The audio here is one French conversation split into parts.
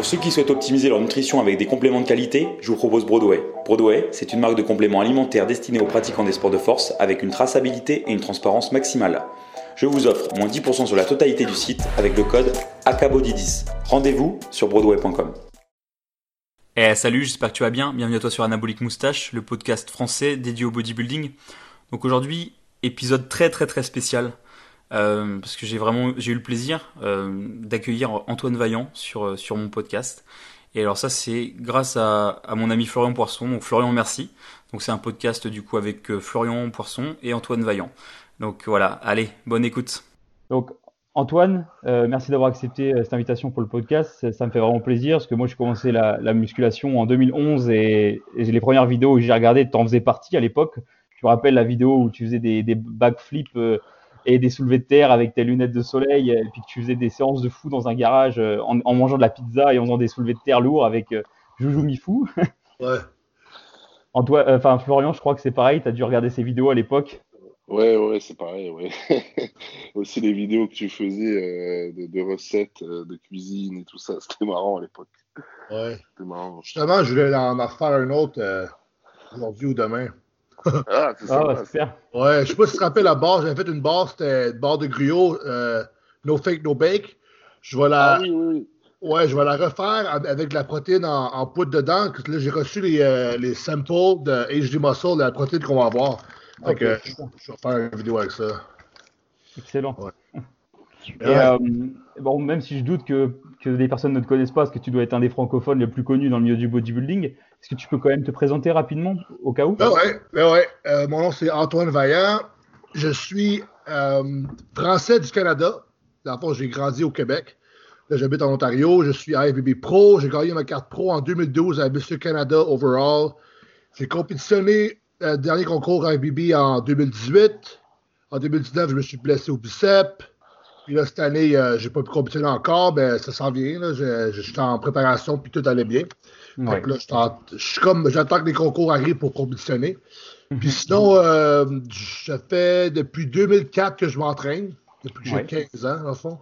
Pour ceux qui souhaitent optimiser leur nutrition avec des compléments de qualité, je vous propose Broadway. Broadway, c'est une marque de compléments alimentaires destinée aux pratiquants des sports de force avec une traçabilité et une transparence maximale. Je vous offre moins 10% sur la totalité du site avec le code ACABODY10. Rendez-vous sur broadway.com. Eh salut, j'espère que tu vas bien. Bienvenue à toi sur Anabolic Moustache, le podcast français dédié au bodybuilding. Donc aujourd'hui, épisode très très très spécial. Euh, parce que j'ai vraiment j'ai eu le plaisir euh, d'accueillir Antoine Vaillant sur, euh, sur mon podcast. Et alors ça c'est grâce à, mon ami Florian Poisson. Donc Florian merci. Donc c'est un podcast du coup avec Florian Poisson et Antoine Vaillant. Donc voilà, allez, bonne écoute. Donc Antoine, merci d'avoir accepté cette invitation pour le podcast. Ça, me fait vraiment plaisir parce que moi j'ai commencé la, la, musculation en 2011 et, et les premières vidéos que j'ai regardées, tu en faisais partie à l'époque. Je me rappelle la vidéo où tu faisais des, des backflips et des soulevés de terre avec tes lunettes de soleil, et puis que tu faisais des séances de fou dans un garage euh, en, mangeant de la pizza et en faisant des soulevés de terre lourds avec euh, Joujou Mifou. Ouais. Antoine, euh, enfin Florian, je crois que c'est pareil, tu as dû regarder ces vidéos à l'époque. Ouais, ouais, c'est pareil, ouais. Aussi les vidéos que tu faisais de, recettes, de cuisine et tout ça, c'était marrant à l'époque. Ouais. C'était marrant. Justement, je voulais en refaire un autre aujourd'hui ou demain. Ah, c'est ça. Ah, super. Ouais, je sais pas si tu te rappelles la barre. J'avais fait une barre, c'était une barre de griot, euh, no fake, no bake. Je vais la. Ah, oui, oui. Ouais, je vais la refaire avec de la protéine en, poudre dedans. Là, j'ai reçu les, euh, les, samples de HD Muscle, de la protéine qu'on va avoir. Donc, je, vais faire une vidéo avec ça. Excellent. Et, euh, bon, même si je doute que, que les personnes ne te connaissent pas, parce que tu dois être un des francophones les plus connus dans le milieu du bodybuilding, est-ce que tu peux quand même te présenter rapidement au cas où? Ben ouais, ben ouais. Euh, mon nom c'est Antoine Vaillant. Je suis euh, français du Canada. Dans j'ai grandi au Québec. Là, j'habite en Ontario. Je suis IFBB Pro. J'ai gagné ma carte pro en 2012 à Monsieur Canada Overall. J'ai compétitionné le dernier concours IFBB en 2018. En 2019, je me suis blessé au biceps. Puis là, cette année, euh, j'ai pas pu compétitionner encore, mais ça s'en vient. Je, suis en préparation, puis tout allait bien. Donc là, je suis comme, j'attends que les concours arrivent pour compétitionner. Mhm. Puis sinon, euh, je fais depuis 2004 que je m'entraîne, depuis que j'ai 15 ans, en fond.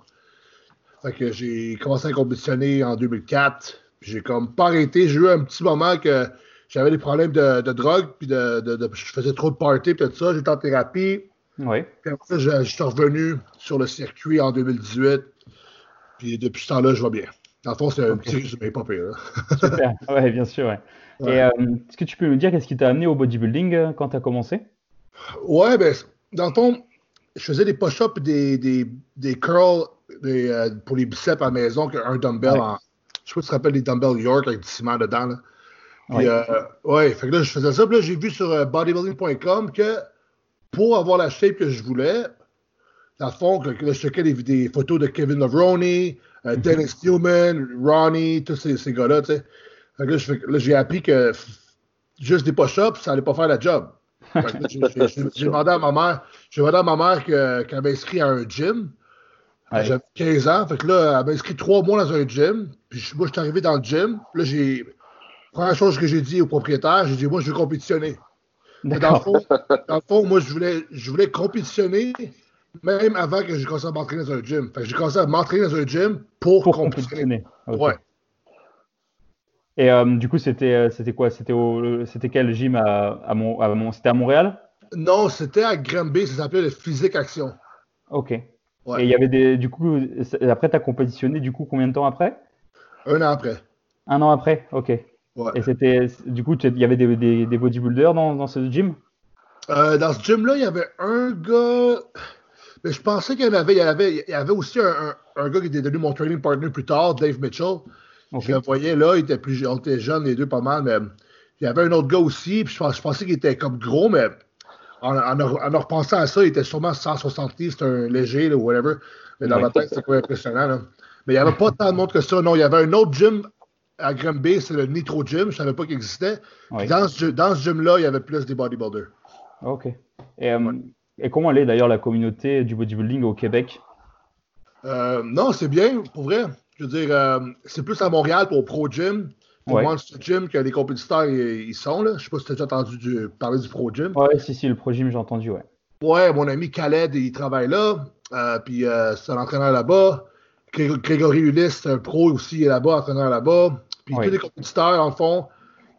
Fait que j'ai commencé à compétitionner en 2004, puis j'ai comme pas arrêté. J'ai eu un petit moment que j'avais des problèmes de, drogue, puis de, je faisais trop de party, puis tout ça. J'étais en thérapie. Oui. Puis après, je, suis revenu sur le circuit en 2018. Puis depuis ce temps-là, je vais bien. Dans le fond, c'est un petit résumé, pas pire. Super, oui, bien sûr. Ouais. Et euh, est-ce que tu peux nous dire qu'est-ce qui t'a amené au bodybuilding euh, quand tu as commencé? Ouais, ben, dans le fond, je faisais des push-ups et des, des, des, curls euh, pour les biceps à la maison, un dumbbell Je en. Je sais pas si tu te rappelles les dumbbells York avec du ciment dedans. Là. Puis, ouais. fait que là, je faisais ça. Puis là, j'ai vu sur bodybuilding.com que pour avoir la shape que je voulais, dans le fond, que, je checkais des, photos de Kevin Levrone, euh, mhm. Dennis Tillman, Ronnie, tous ces, gars-là, tu sais. Là, j'ai appris que juste des push-ups, ça n'allait pas faire la job. J'ai demandé à ma mère, j'ai demandé à ma mère qu'elle m'inscrit à un gym. J'avais 15 ans. Fait que là, elle m'a inscrit trois mois dans un gym. Puis moi, je suis arrivé dans le gym. Là, j'ai. Première chose que j'ai dit au propriétaire, j'ai dit, moi, je veux compétitionner. Dans le, fond, dans le fond, moi, je voulais, je voulais compétitionner même avant que j'ai commencé à m'entraîner dans un gym. Fait j'ai commencé à m'entraîner dans un gym pour, compétitionner. Ouais. Et euh, du coup, c'était euh, c'était quoi? C'était c'était quel gym à, à, mon, à mon C'était à Montréal? Non, c'était à Granby. Ça s'appelait le Physique Action. Ok. Et il y avait des. Du coup, après, tu as compétitionné, du coup, combien de temps après? Un an après. Un an après Ok. Et c'était, du coup, il y avait des, des, des bodybuilders dans, dans, ce gym? Euh, Dans ce gym-là, il y avait un gars. Mais je pensais qu'il y avait, il y avait, il y avait aussi un, un, gars qui était devenu mon training partner plus tard, Dave Mitchell. Je le voyais là, il était plus, on était jeunes les deux pas mal, mais il y avait un autre gars aussi, puis je, pensais qu'il était comme gros, mais en, en, en, repensant à ça, il était sûrement 160 livres, c'était un léger, ou whatever. Mais dans ma tête, c'était impressionnant. Mais il n'y avait pas tant de monde que ça. Non, il y avait un autre gym à Granby, c'est le Nitro Gym. Je ne savais pas qu'il existait. Dans ce, dans ce gym-là, il y avait plus des bodybuilders. OK. Euh, et comment elle est d'ailleurs la communauté du bodybuilding au Québec? Euh, Non, c'est bien, pour vrai. Je veux dire, euh, c'est plus à Montréal pour Pro Gym. Pour Monster Gym que les compétiteurs ils, sont. Là. Je ne sais pas si tu as déjà entendu parler du Pro Gym. Oui, si, si, le Pro Gym, j'ai entendu, ouais. Ouais, mon ami Khaled, il travaille là. puis c'est un entraîneur là-bas. Grégory Ulysse, un pro aussi, est là-bas, entraîneur là-bas. Puis tous les compétiteurs, en fond,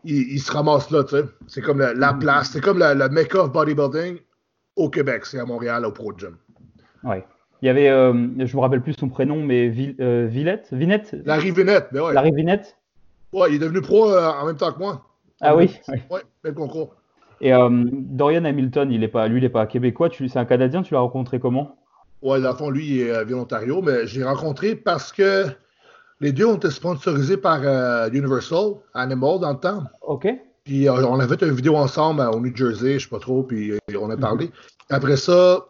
ils, ils se ramassent là, tu sais. C'est comme la, la place, c'est comme le mecca of bodybuilding au Québec, c'est à Montréal, au Pro Gym. Ouais. Il y avait, euh, je me rappelle plus son prénom, mais Vi- euh, Villette, Vinette, Larry Vinette, ben ouais. Larry Vinette? Ouais, il est devenu pro euh, en même temps que moi. Ah oui. oui. Ouais, même concours. Et euh, Dorian Hamilton, il est pas, lui, il est pas québécois. C'est un Canadien. Tu l'as rencontré comment? Ouais, dans le fond, lui, il est via l'Ontario, mais j'ai rencontré parce que les deux ont été sponsorisés par Universal Animal dans le temps. Ok. Puis euh, on a fait une vidéo ensemble au New Jersey, je sais pas trop, puis euh, on a parlé. Après ça,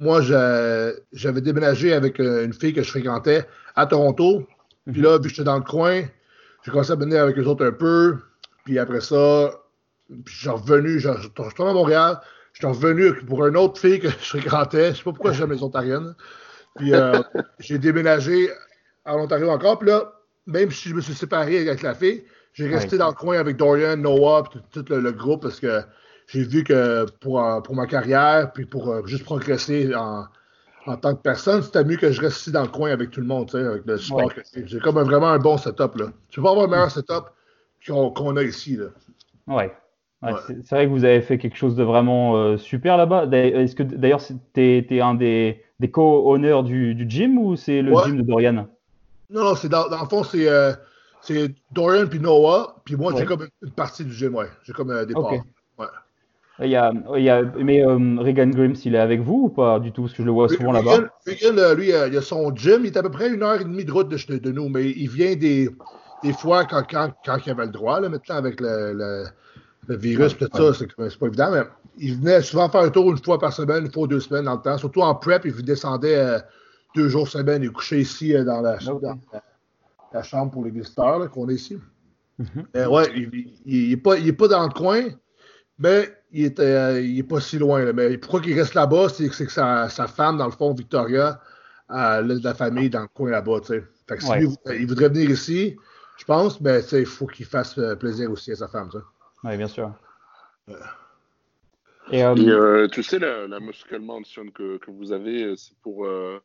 moi, j'avais déménagé avec euh, une fille que je fréquentais à Toronto. Puis là, vu que j'étais dans le coin, j'ai commencé à venir avec eux autres un peu. Puis après ça, puis je suis revenu, je je suis retourné à Montréal. Je suis revenu pour une autre fille que je fréquentais. Je sais pas pourquoi j'aime les Ontariennes. Puis euh, j'ai déménagé à l'Ontario encore. Puis là, même si je me suis séparé avec la fille, j'ai resté Ouais. dans le coin avec Dorian, Noah, puis tout, tout le, le groupe parce que j'ai vu que pour, pour ma carrière, puis pour euh, juste progresser en, en tant que personne, c'était mieux que je reste ici dans le coin avec tout le monde, tu sais, avec le support Ouais. que j'ai. J'ai comme un- vraiment un bon setup. Là. Tu peux pas avoir un meilleur setup qu'on a ici. Là. Ouais. Ouais, Ouais. C'est vrai que vous avez fait quelque chose de vraiment euh, super là-bas. D'ailleurs, Est-ce que d'ailleurs t'es es un des, des co-owners du, du gym ou c'est le gym de Dorian? Non, non, c'est dans, dans le fond, c'est euh, c'est Dorian puis Noah, puis moi, j'ai Ouais. comme une, partie du gym, ouais. J'ai comme un départ. Ouais. il y a, il y a, Mais euh, Regan Grims, il est avec vous ou pas du tout? Parce que je le vois souvent là-bas. Regan, euh, lui, euh, il a son gym. Il est à peu près une heure et demie de route de, de nous, mais il vient des, des fois quand, quand, quand il avait le droit, là, maintenant avec le, le, le virus, tout ça, c'est c'est pas évident, mais il venait souvent faire un tour une fois par semaine, une fois ou deux semaines dans le temps. Surtout en prep, il descendait euh, deux jours semaine. Il couchait ici euh, dans, la, dans la, chambre pour les visiteurs qu'on est ici. Mhm. Mais ouais, il, il, il est pas, il est pas dans le coin, mais il est, euh, il est pas si loin. là. Mais pourquoi il reste là-bas, c'est c'est que sa, sa femme, dans le fond, Victoria, a de la famille dans le coin là-bas. tu sais. Fait que si Ouais. lui, il voudrait venir ici, je pense, mais sais, il faut qu'il fasse euh, plaisir aussi à sa femme. Oui, bien sûr. Et, euh, Et euh, tu sais, la, la Muscle Mansion que, que vous avez, euh, c'est pour, euh,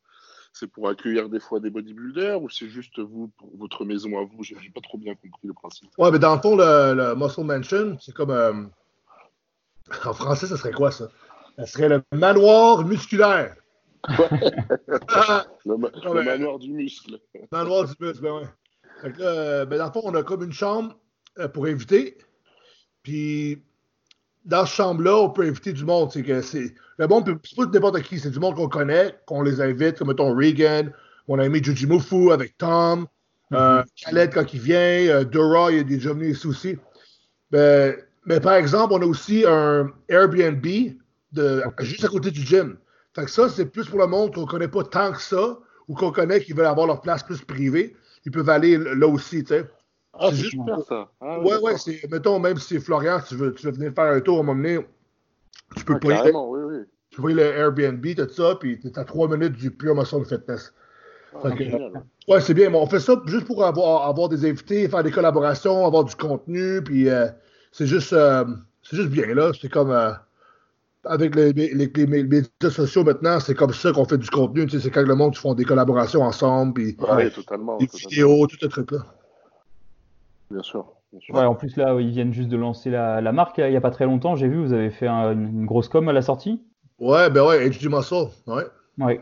c'est pour accueillir des fois des bodybuilders ou c'est juste vous, pour votre maison à vous? J'ai pas trop bien compris le principe. Ouais, mais dans le fond, le, le Muscle Mansion, c'est comme. euh, en français, ça serait quoi ça? Ça serait le manoir musculaire. Ah, Le, ma- Non, le mais- manoir du muscle. Le noir du muscle, ben ouais. Fait que là, euh, ben dans le fond, on a comme une chambre euh, pour inviter. Puis, dans cette chambre-là, on peut inviter du monde. C'est que c'est. Le monde, c'est pas n'importe qui, c'est du monde qu'on connaît, qu'on les invite, comme mettons Regan, mon ami Juji Mufu avec Tom, euh, Khaled quand il vient, euh, Dora, il est déjà venu ici aussi. Ben, mais par exemple, on a aussi un Airbnb de, juste à côté du gym. Fait que ça, c'est plus pour le monde qu'on connaît pas tant que ça, ou qu'on connaît qui veulent avoir leur place plus privée. Ils peuvent aller là aussi, tu sais. Ah, C'est juste pour- ça. Ah, Ouais, ouais, c'est, mettons, même si c'est Florian, tu veux, tu veux venir faire un tour à un moment donné, tu peux Ah, payer, oui, oui. tu payes le Airbnb, tout ça, puis t'es à trois minutes du Pure Muscle Fitness. Ah, que-. Ouais, c'est bien, mais on fait ça juste pour avoir, avoir des invités, faire des collaborations, avoir du contenu, puis euh, c'est juste, euh, c'est juste bien, là. C'est comme, euh, avec les, les- les- les médias sociaux maintenant, c'est comme ça qu'on fait du contenu, tu sais, c'est quand le monde font des collaborations ensemble, puis Ouais, totalement. des totalement. vidéos, tout ce truc-là. Bien sûr. Bien sûr. ouais, en plus, là, ils viennent juste de lancer la, la marque il n'y a pas très longtemps. J'ai vu, vous avez fait un- une grosse com à la sortie. Ouais, ben ouais, HD Muscle, ouais. Ouais.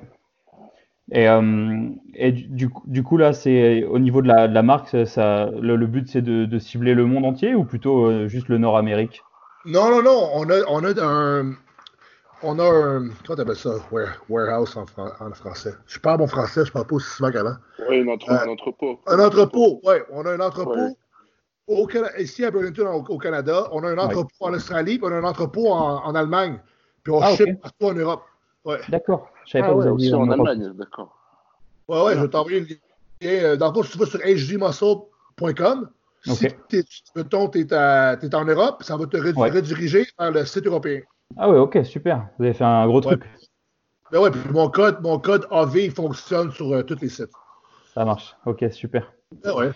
Et, euh, et du, du coup- du là, c'est au niveau de la, de la marque, ça, ça- le, le but, c'est de, de cibler le monde entier ou plutôt euh, juste le Nord-Amérique? Non, non, non, on a, on a un. On a un. Comment t'appelles ça? Ware- warehouse en, fran- en français? Je parle bon français, je parle pas aussi souvent qu'avant. Ouais, une entre- Euh, un entrepôt. Un entrepôt, ouais. On a un entrepôt Ouais. Au ici à Burlington, au, au Canada. On a un entrepôt en Australie, puis on a un entrepôt en, en Allemagne. Puis on Ah, ship partout en Europe. Ouais, D'accord. Je savais Ah pas que ouais, vous aviez aussi en Europe. Allemagne, d'accord. ouais, ouais je vais t'envoyer le lien. Euh, Dans le fond, si tu vas sur hdmuscle.com, si mettons, t'es, à- t'es en Europe, ça va te rediriger vers le site européen. Ah ouais, ok, super. Vous avez fait un gros truc. Ben ouais, puis mon code, mon code AV fonctionne sur euh, tous les sites. Ça marche. Ok, super. Ben ouais.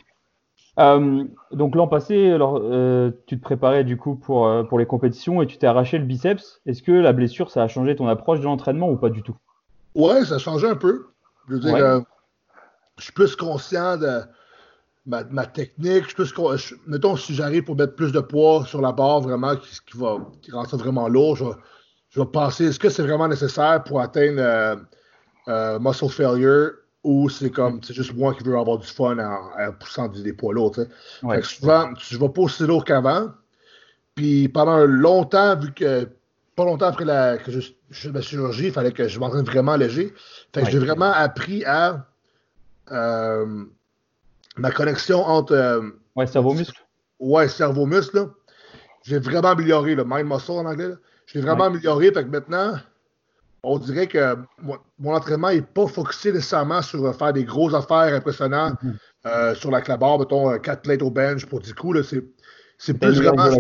Euh, donc l'an passé, alors, euh, tu te préparais du coup pour, euh, pour les compétitions et tu t'es arraché le biceps. Est-ce que la blessure, ça a changé ton approche de l'entraînement ou pas du tout? Ouais, ça a changé un peu. Je veux dire, Ouais. je suis plus conscient de ma, ma technique. Je suis plus con- je- mettons, si j'arrive pour mettre plus de poids sur la barre, vraiment, qui, qui va qui rend ça vraiment lourd, je vais, je vais penser, est-ce que c'est vraiment nécessaire pour atteindre muscle failure? Ou c'est comme, c'est juste moi qui veux avoir du fun en, en poussant des poids lourds, tu. Ouais. Fait que souvent, je vais pas aussi lourd qu'avant. Puis pendant longtemps, vu que pas longtemps après la, que je, je ma chirurgie, il fallait que je m'entraîne vraiment léger. Fait que Ouais. j'ai vraiment appris à euh, ma connexion entre euh, Ouais, cerveau muscle. ouais, cerveau-muscle. là. J'ai vraiment amélioré le mind muscle en anglais. l'ai vraiment amélioré. Fait que maintenant, on dirait que mon, mon entraînement n'est pas focusé nécessairement sur euh, faire des grosses affaires impressionnantes Mhm. euh, sur la clabarre, mettons 4 plates au bench pour 10 coups. C'est, plus vraiment.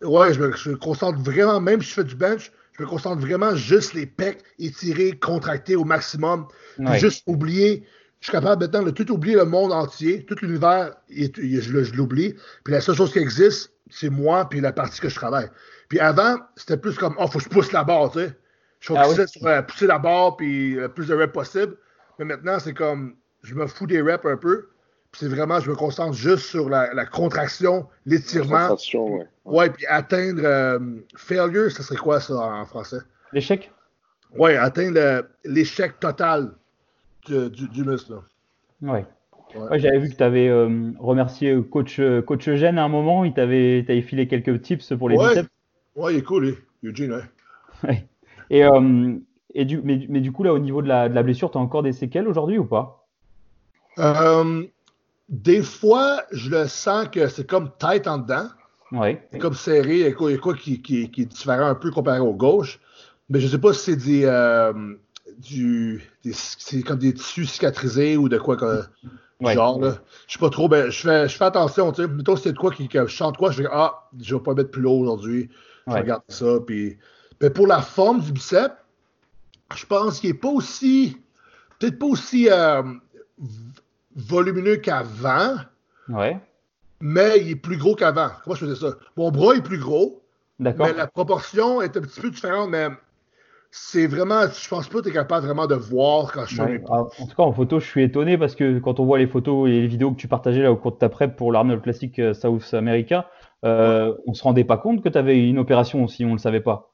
je- ouais, je me, je me concentre vraiment, même si je fais du bench, je me concentre vraiment juste les pecs étirés, contractés au maximum. Ouais. juste oublier. Je suis capable maintenant de tout oublier le monde entier, tout l'univers, je l'oublie. Puis la seule chose qui existe, c'est moi puis la partie que je travaille. Puis avant, c'était plus comme, oh, faut que je pousse la barre, tu sais. Je Ah oui? sur euh, pousser la barre puis le plus de reps possible. Mais maintenant, c'est comme, je me fous des reps un peu. Puis c'est vraiment, je me concentre juste sur la, la contraction, l'étirement. Sensation, ouais. Ouais, puis atteindre euh, failure, ça serait quoi ça en français? L'échec? Ouais, atteindre l'échec total du, du, du muscle. là. Ouais. Ouais. Ouais, j'avais vu que tu avais remercié euh, coach, euh, coach Eugène à un moment. Il t'avait t'avait filé quelques tips pour les Ouais. biceps. Ouais, il est cool, lui. Eugene, ouais. Et, euh, et du, mais, mais du coup, là, au niveau de la, de la blessure, tu as encore des séquelles aujourd'hui ou pas? Euh, des fois, je le sens que c'est comme tête en dedans. Ouais. C'est comme serré. Il y a quoi, qui, qui, qui est différent un peu comparé au gauche. Mais je sais pas si c'est des, euh, du, des- c'est comme des tissus cicatrisés ou de quoi que, Ouais. genre. Là. Je sais pas trop. Ben, je, fais, je fais attention. Tu sais. Mettons, si c'est de quoi qui, que je chante quoi, je vais ah, je vais pas mettre plus lourd aujourd'hui. Je Ouais. regarde ça. Puis, mais pour la forme du bicep, je pense qu'il est pas aussi, peut-être pas aussi euh, volumineux qu'avant, Ouais. mais il est plus gros qu'avant. Comment je faisais ça? Mon bras est plus gros, D'accord. mais la proportion est un petit peu différente, mais c'est vraiment, je pense pas que tu es capable vraiment de voir quand je Ouais. en tout cas, en photo, je suis étonné parce que quand on voit les photos et les vidéos que tu partageais là au cours de ta prep pour l'Arnold Classic euh, South America, euh, on se rendait pas compte que tu avais une opération aussi, on le savait pas.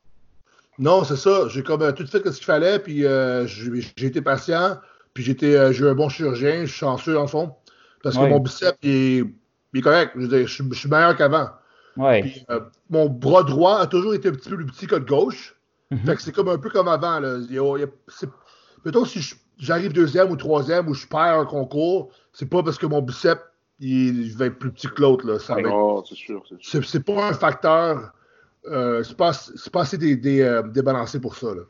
Non, c'est ça. J'ai comme euh, tout fait ce qu'il fallait, puis euh, j'ai été patient, puis j'étais, euh, j'ai eu un bon chirurgien, je suis chanceux dans le fond, parce que mon bicep il est, il est correct. Je, veux dire, je suis- je suis meilleur qu'avant. Ouais. Puis, euh, mon bras droit a toujours été un petit peu plus petit que le gauche. Mhm. Fait que c'est comme un peu comme avant. Là. Il y a- il y a- c'est- Mettons, si j'arrive deuxième ou troisième ou je perds un concours, c'est pas parce que mon bicep il, va être plus petit que l'autre. c'est sûr. C'est c'est pas un facteur. Euh, c'est pas, c'est pas assez dé- dé- euh, débalancé pour ça. Là.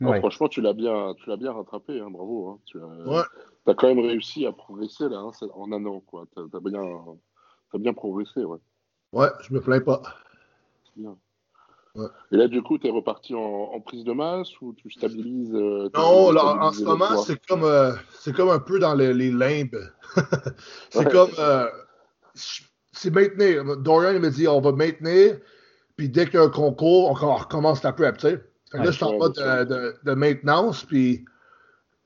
Non, Ouais. franchement, tu l'as bien, tu l'as bien rattrapé, hein, bravo. Hein. Tu as, Ouais. as quand même réussi à progresser là, hein, en un an, quoi. T'as as bien, t'as bien progressé, ouais. Ouais, je me plains pas. C'est bien. Ouais. Et là, du coup, tu es reparti en, en prise de masse ou tu stabilises euh, tu Non, là, en- ce moment, c'est comme, euh, c'est comme un peu dans les, les limbes. c'est Ouais. comme. euh, c'est maintenir. Dorian, il m'a dit on va maintenir, puis dès qu'il y a un concours, on, on recommence la prep, tu sais. Fait que là, je suis en mode de, de- de maintenance, puis.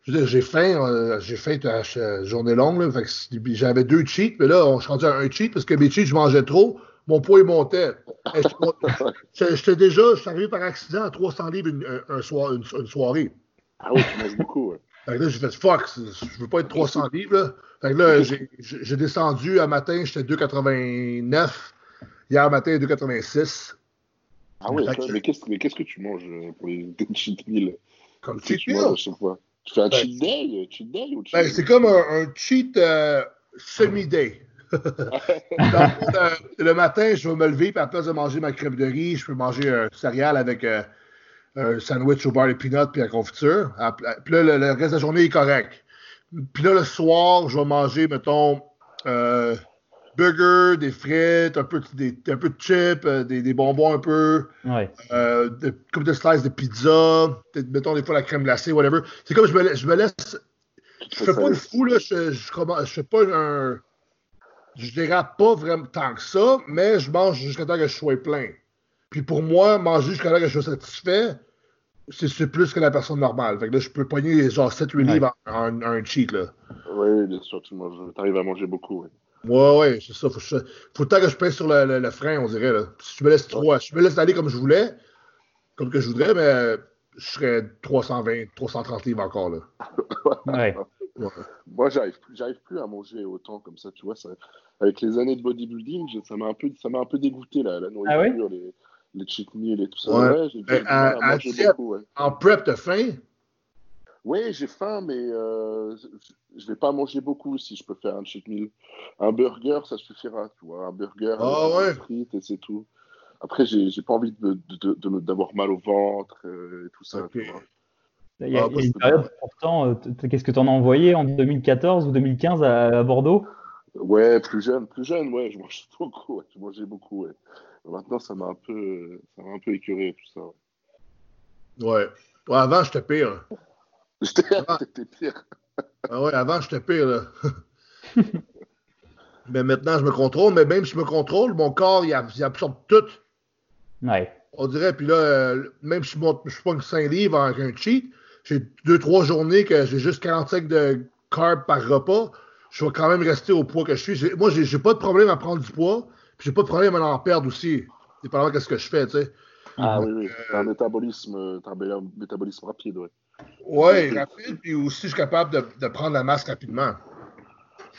J'ai faim, euh, j'ai faim ch- journée longue, là, fait que j'avais deux cheats, mais là, on suis rendu à un cheat parce que mes cheats, je mangeais trop, mon poids, il montait. J'étais déjà, je suis arrivé par accident à 300 livres une, un- un soir, une, une soirée. Ah oui, tu manges beaucoup, ouais. Fait que là, j'ai fait fuck, je veux pas être 300 livres. Là. Fait que là, j'ai descendu un matin, j'étais 2,89. Hier matin, 2,86. Ah toi, que- mais qu'est-ce mais qu'est-ce que tu manges euh, pour les cheat meals Comme cheat tu manges Tu fais un Ben, cheat day Cheat day ou cheat Ben, c'est comme un, un cheat euh, semi-day. Euh, le matin, je vais me lever, puis à la place de manger ma crème de riz, je peux manger un céréal avec euh, un sandwich au beurre et peanut puis la confiture. À- Puis là, le, le reste de la journée est correct. Puis là, le soir, je vais manger, mettons, euh, burger, des frites, un peu, de- des, un peu de chips, euh, des, des bonbons un peu, Ouais. euh, de, comme de slices de pizza, peut-être, mettons des fois la crème glacée, whatever. C'est comme je me, la- je me laisse je fais fais pas le fou, là. Je, je, je fais pas un. Je dérape pas vraiment tant que ça, mais je mange jusqu'à temps que je sois plein. Puis pour moi, manger jusqu'à temps que je sois satisfait, c'est plus que la personne normale. Fait que là, je peux pogner genre 7-8 Ouais. livres en, en- en un cheat, là. Oui, bien sûr, tu manges, t'arrives à manger beaucoup. Ouais. Ouais, ouais, c'est ça. Faut, je- faut le temps que je pèse sur le, le- le frein, on dirait. Là. Si je me laisse trop, si je me laisse aller comme je voulais, comme que je voudrais, mais je serais 320, 330 livres encore, là. Ouais. Ouais. Moi, j'arrive plus, j'arrive plus à manger autant comme ça, tu vois. Ça, avec les années de bodybuilding, je- ça m'a un peu, ça m'a un peu dégoûté la, la nourriture, Ah ouais? les, les cheat meals et tout ça. Ouais. Ouais, à- à diète- beaucoup. Ouais. En prep, t'as faim? Oui, j'ai faim, mais euh, je- vais pas manger beaucoup si je peux faire un cheat meal. Un burger, ça suffira, tu vois. Un burger, avec ouais. des frites et c'est tout. Après, j'ai pas envie de- de- de- de- d'avoir mal au ventre euh, et tout ça. Ok. tu vois. Il y a, Ah, il y a moi, une période, pourtant, euh, qu'est-ce que tu en as envoyé en 2014 ou 2015 à, à Bordeaux? Ouais, plus jeune, plus jeune, ouais, je mangeais beaucoup, ouais, je mangeais beaucoup, ouais. Maintenant, ça m'a un peu, ça m'a un peu écœuré tout ça. ouais. Ouais. Ouais, avant, j'étais pire. J'étais, Ah. t'étais pire. Ah ouais, avant, j'étais pire, là. mais maintenant, je me contrôle, mais même si je me contrôle, mon corps, il, ab- il absorbe tout. Ouais. On dirait, puis là, euh, même si je je pogne 5 livres avec un cheat, j'ai 2-3 journées que j'ai juste 45 de carbs par repas, je vais quand même rester au poids que je suis. Moi, j'ai pas de problème à prendre du poids, puis j'ai pas de problème à en perdre aussi. Dépendamment de ce que je fais, tu sais. Ah oui, oui, t'as un métabolisme, euh, t'as un métabolisme rapide, ouais. Ouais, rapide, puis aussi, je suis capable de, de prendre la masse rapidement.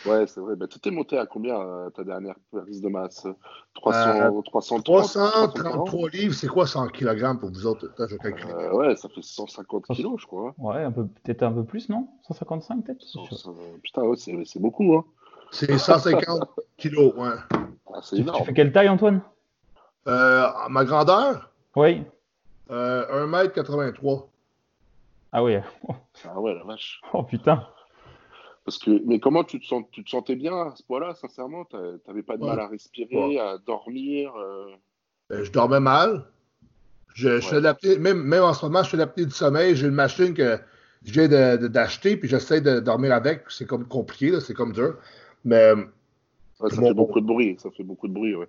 Ouais, c'est vrai. Bah, t'étais monté à combien euh, ta dernière prise de masse 300, Euh, 330 333 livres, c'est quoi 100 kg pour vous autres? Je. Euh, ouais, ça fait 150 kilos, je crois. Ouais, un peu, peut-être un peu plus, non? 155 peut-être? Putain, ouais, c'est c'est beaucoup, hein. C'est 150 kilos, ouais. Ah, c'est tu, tu fais quelle taille, Antoine? Euh, ma grandeur, Oui. euh, 1m83. Ah oui. Ah ouais, la vache. Oh putain. Parce que, mais comment tu te, sens, tu te sentais bien à ce point-là, sincèrement? T'a- T'avais pas de Ouais. mal à respirer, à dormir euh, Euh, je dormais mal. Je, l'apnée- même, même en ce moment, je fais de l'apnée du sommeil. J'ai une machine que je viens de- de- d'acheter, puis j'essaie de dormir avec. C'est comme compliqué, c'est comme dur. Mais ouais, ça Bon, fait beaucoup de bruit, ça fait beaucoup de bruit, ouais.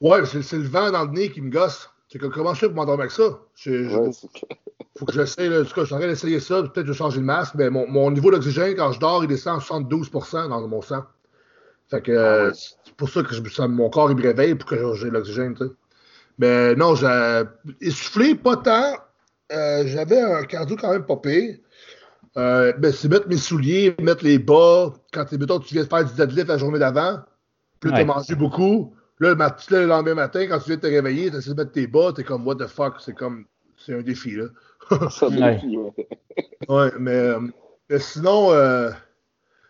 ouais, c'est c'est le vent dans le nez qui me gosse. C'est que comment je fais pour m'endormir avec ça? Je- je- Ouais, faut que j'essaie, en tout cas, je suis en train d'essayer ça. Peut-être que je vais changer le masque, mais mon, mon niveau d'oxygène, quand je dors, il descend à 72% dans mon sang. Fait que Ah euh, ouais. c'est pour ça que je- ça- mon corps il me réveille pour que j'ai l'oxygène, tu sais. Mais non, j'ai essoufflé pas tant. Euh, J'avais un cardio quand même pas pire. Euh, ben, c'est mettre mes souliers, mettre les bas. Quand t'es- mettons, tu viens de faire du deadlift la journée d'avant, puis là, Ouais. t'as mangé beaucoup. Là, le, mat- là, le lendemain matin, quand tu viens de te réveiller, tu essaies de mettre tes bas, t'es comme, what the fuck, c'est comme, c'est un défi, là. ça me Ouais. défie, ouais. Ouais, mais, euh, mais sinon, euh,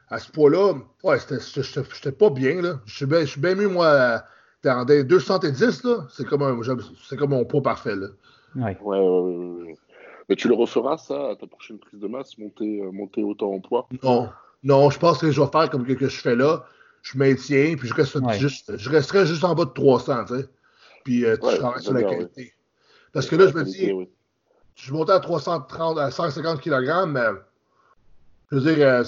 à ce point-là, ouais, j'étais pas bien, là. Je suis bien, je suis bien mieux, moi, dans des 210, là. C'est comme, un- c'est comme mon poids parfait, là. Ouais. Ouais, ouais, ouais. Mais tu le referas, ça, à ta prochaine prise de masse, monter, euh, monter autant en poids? Non, non, je pense que je vais faire comme que, que je fais là. Je maintiens, puis je, reste Ouais. juste, je resterai juste en bas de 300, tu sais. Puis euh, Ouais, je travaille sur la qualité. Parce que là, je me Qualité, dis, je suis monté à 330, à 150 kg, mais je veux dire, euh,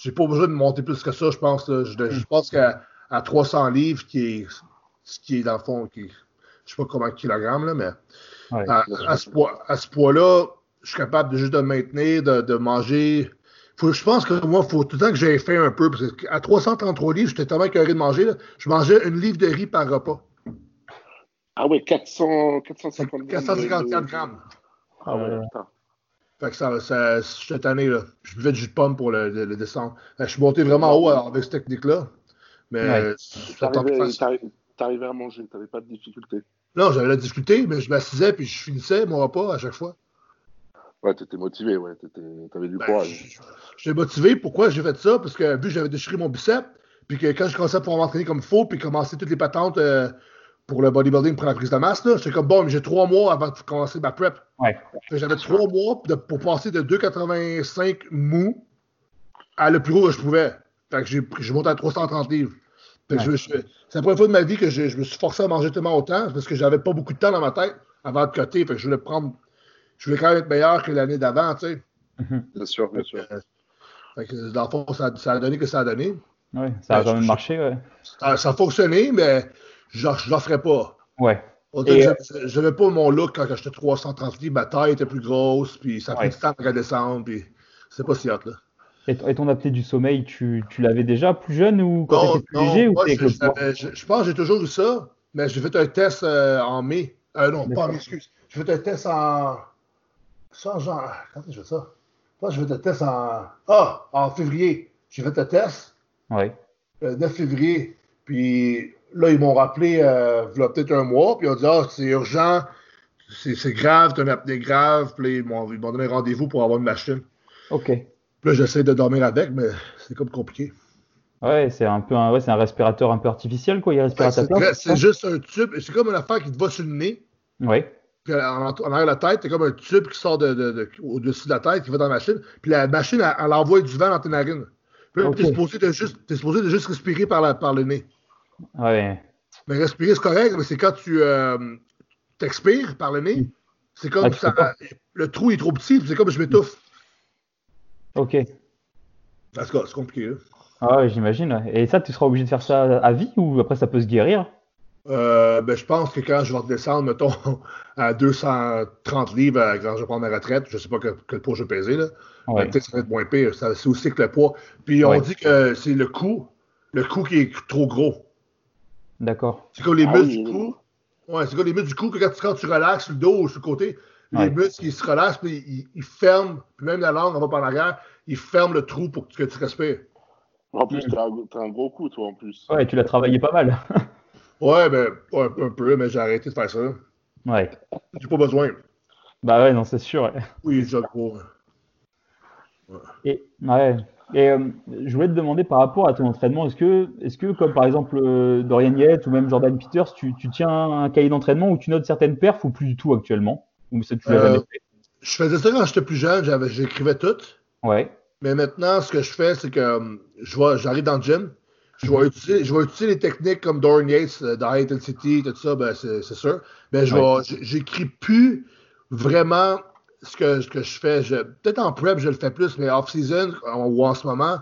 j'ai pas besoin de monter plus que ça, je pense. là. Je, je pense qu'à à 300 livres, qui est, ce qui est dans le fond, qui est, je sais pas combien de kilogrammes, là, mais Ouais. à, à ce poids, à ce poids-là, je suis capable de juste de maintenir, de, de manger. Faut, je pense que moi, il faut tout le temps que j'ai fait un peu, parce qu'à 333 livres, j'étais tellement écœuré de manger, là, je mangeais une livre de riz par repas. Ah ouais, 400, 450 454 de- grammes. Ah ouais, putain. Fait que ça, ça cette année, là, je buvais du jus de pomme pour le, le- le descendre. Que je suis monté vraiment haut alors, avec cette technique-là. Mais Ouais. euh, ça t'arrivais à manger, t'avais pas de difficulté. Non, j'avais la difficulté, mais je m'assisais puis je finissais mon repas à chaque fois. Ouais, t'étais motivé, ouais, t'avais du Ben, courage. je- J'étais motivé. Pourquoi j'ai fait ça? Parce que vu que j'avais déchiré mon bicep, puis que quand je commençais à pouvoir m'entraîner comme il faut, puis commencer toutes les patentes euh, pour le bodybuilding, pour la prise de masse, là, j'étais comme bon, mais j'ai trois mois avant de commencer ma prep. Ouais. J'avais trois mois de- pour passer de 2,85 mou à le plus haut que je pouvais. Fait que j'ai monté à 330 livres. Ouais. c'est la première fois de ma vie que je, je me suis forcé à manger tellement autant parce que j'avais pas beaucoup de temps dans ma tête avant de coter. Fait que je voulais prendre. Je voulais quand même être meilleur que l'année d'avant, tu sais. Bien sûr, bien sûr. Fait que dans le fond, ça, ça a donné que ça a donné. Ouais, ça a même je- marché, ouais. Ça, ça a fonctionné, mais je ne le ferai pas. Ouais. Et, que j'avais- j'avais pas mon look quand j'étais 330 livres, ma taille était plus grosse, puis ça a pris Ouais. du temps pour descendre, puis c'est pas si hot, là. Et, et ton apnée du sommeil, tu, tu l'avais déjà plus jeune ou quand Non, tu étais plus non, léger ou moi, je, je je- je pense que j'ai toujours eu ça, mais j'ai fait un test euh, en mai. Euh, non, pas en mai, excuse. J'ai fait un test en. Ça, en. Quand est-ce que j'ai fait ça? Moi, j'ai fait un test en. Ah, en février. J'ai fait un test Ouais. le 9 février. Puis là, ils m'ont rappelé, euh, il y a peut-être un mois, puis ils ont dit Ah, c'est urgent, c'est grave, t'as une apnée grave. Puis ils m'ont donné rendez-vous pour avoir une machine. Ok. Puis là, j'essaie de dormir avec, mais c'est comme compliqué. Ouais, c'est un peu un, ouais, c'est un respirateur un peu artificiel, quoi. Il respire à ta c'est place. c'est juste un tube, c'est comme une affaire qui te va sur le nez. Ouais. Puis en, en arrière de la tête, t'as comme un tube qui sort de, de- de- au-dessus de la tête, qui va dans la machine. Puis la machine, elle, elle envoie du vent dans tes narines. Puis là, t'es supposé de juste, t'es supposé de juste respirer par, la, par le nez. Ouais. Mais respirer, c'est correct, mais c'est quand tu euh, t'expires par le nez. C'est comme Ah, ça. Le trou est trop petit, puis c'est comme je m'étouffe. Ok. En tout cas, c'est compliqué. Là. Ah ouais, j'imagine. ouais. Et ça, tu seras obligé de faire ça à vie ou après ça peut se guérir? Euh, ben, je pense que quand je vais redescendre, mettons, à 230 livres, euh, quand je vais prendre ma retraite, je sais pas que- quel poids je vais peser, là. Ouais. Mais Peut-être que ça va être moins pire. Ça- C'est aussi que le poids. Puis on Ouais. dit que c'est le cou, le cou qui est trop gros. D'accord. C'est comme les Ah muscles oui, du oui. cou? Ouais, c'est comme les muscles du cou que quand tu, quand tu relaxes le dos ou sur le côté, les Ouais. muscles ils se relâchent, puis ils, ils ferment, puis même la langue, on va par l'arrière, ils ferment le trou pour que tu respires. En plus, t'as un, t'as un gros coup, toi, en plus. Ouais, tu l'as travaillé pas mal. Ouais, ben, ouais, un, un peu, mais j'ai arrêté de faire ça. Ouais. J'ai pas besoin. Bah ouais, non, c'est sûr. ouais. Oui, déjà gros. Et, ouais. Et euh, je voulais te demander par rapport à ton entraînement, est-ce que, est-ce que comme par exemple euh, Dorian Yates ou même Jordan Peters, tu, tu tiens un cahier d'entraînement où tu notes certaines perfs ou plus du tout actuellement? Ou ça, tu l'as Euh, jamais fait? Je faisais ça quand j'étais plus jeune, j'écrivais tout. Ouais. Mais maintenant, ce que je fais, c'est que euh, j'arrive dans le gym, je vais, utiliser, je vais utiliser les techniques comme Dorian Yates, euh, dans Intensity, tout ça, ben, c'est sûr. Mais je Ouais. j'écris plus vraiment ce que, ce que je fais. Peut-être en prep, je le fais plus, mais off-season ou en ce moment,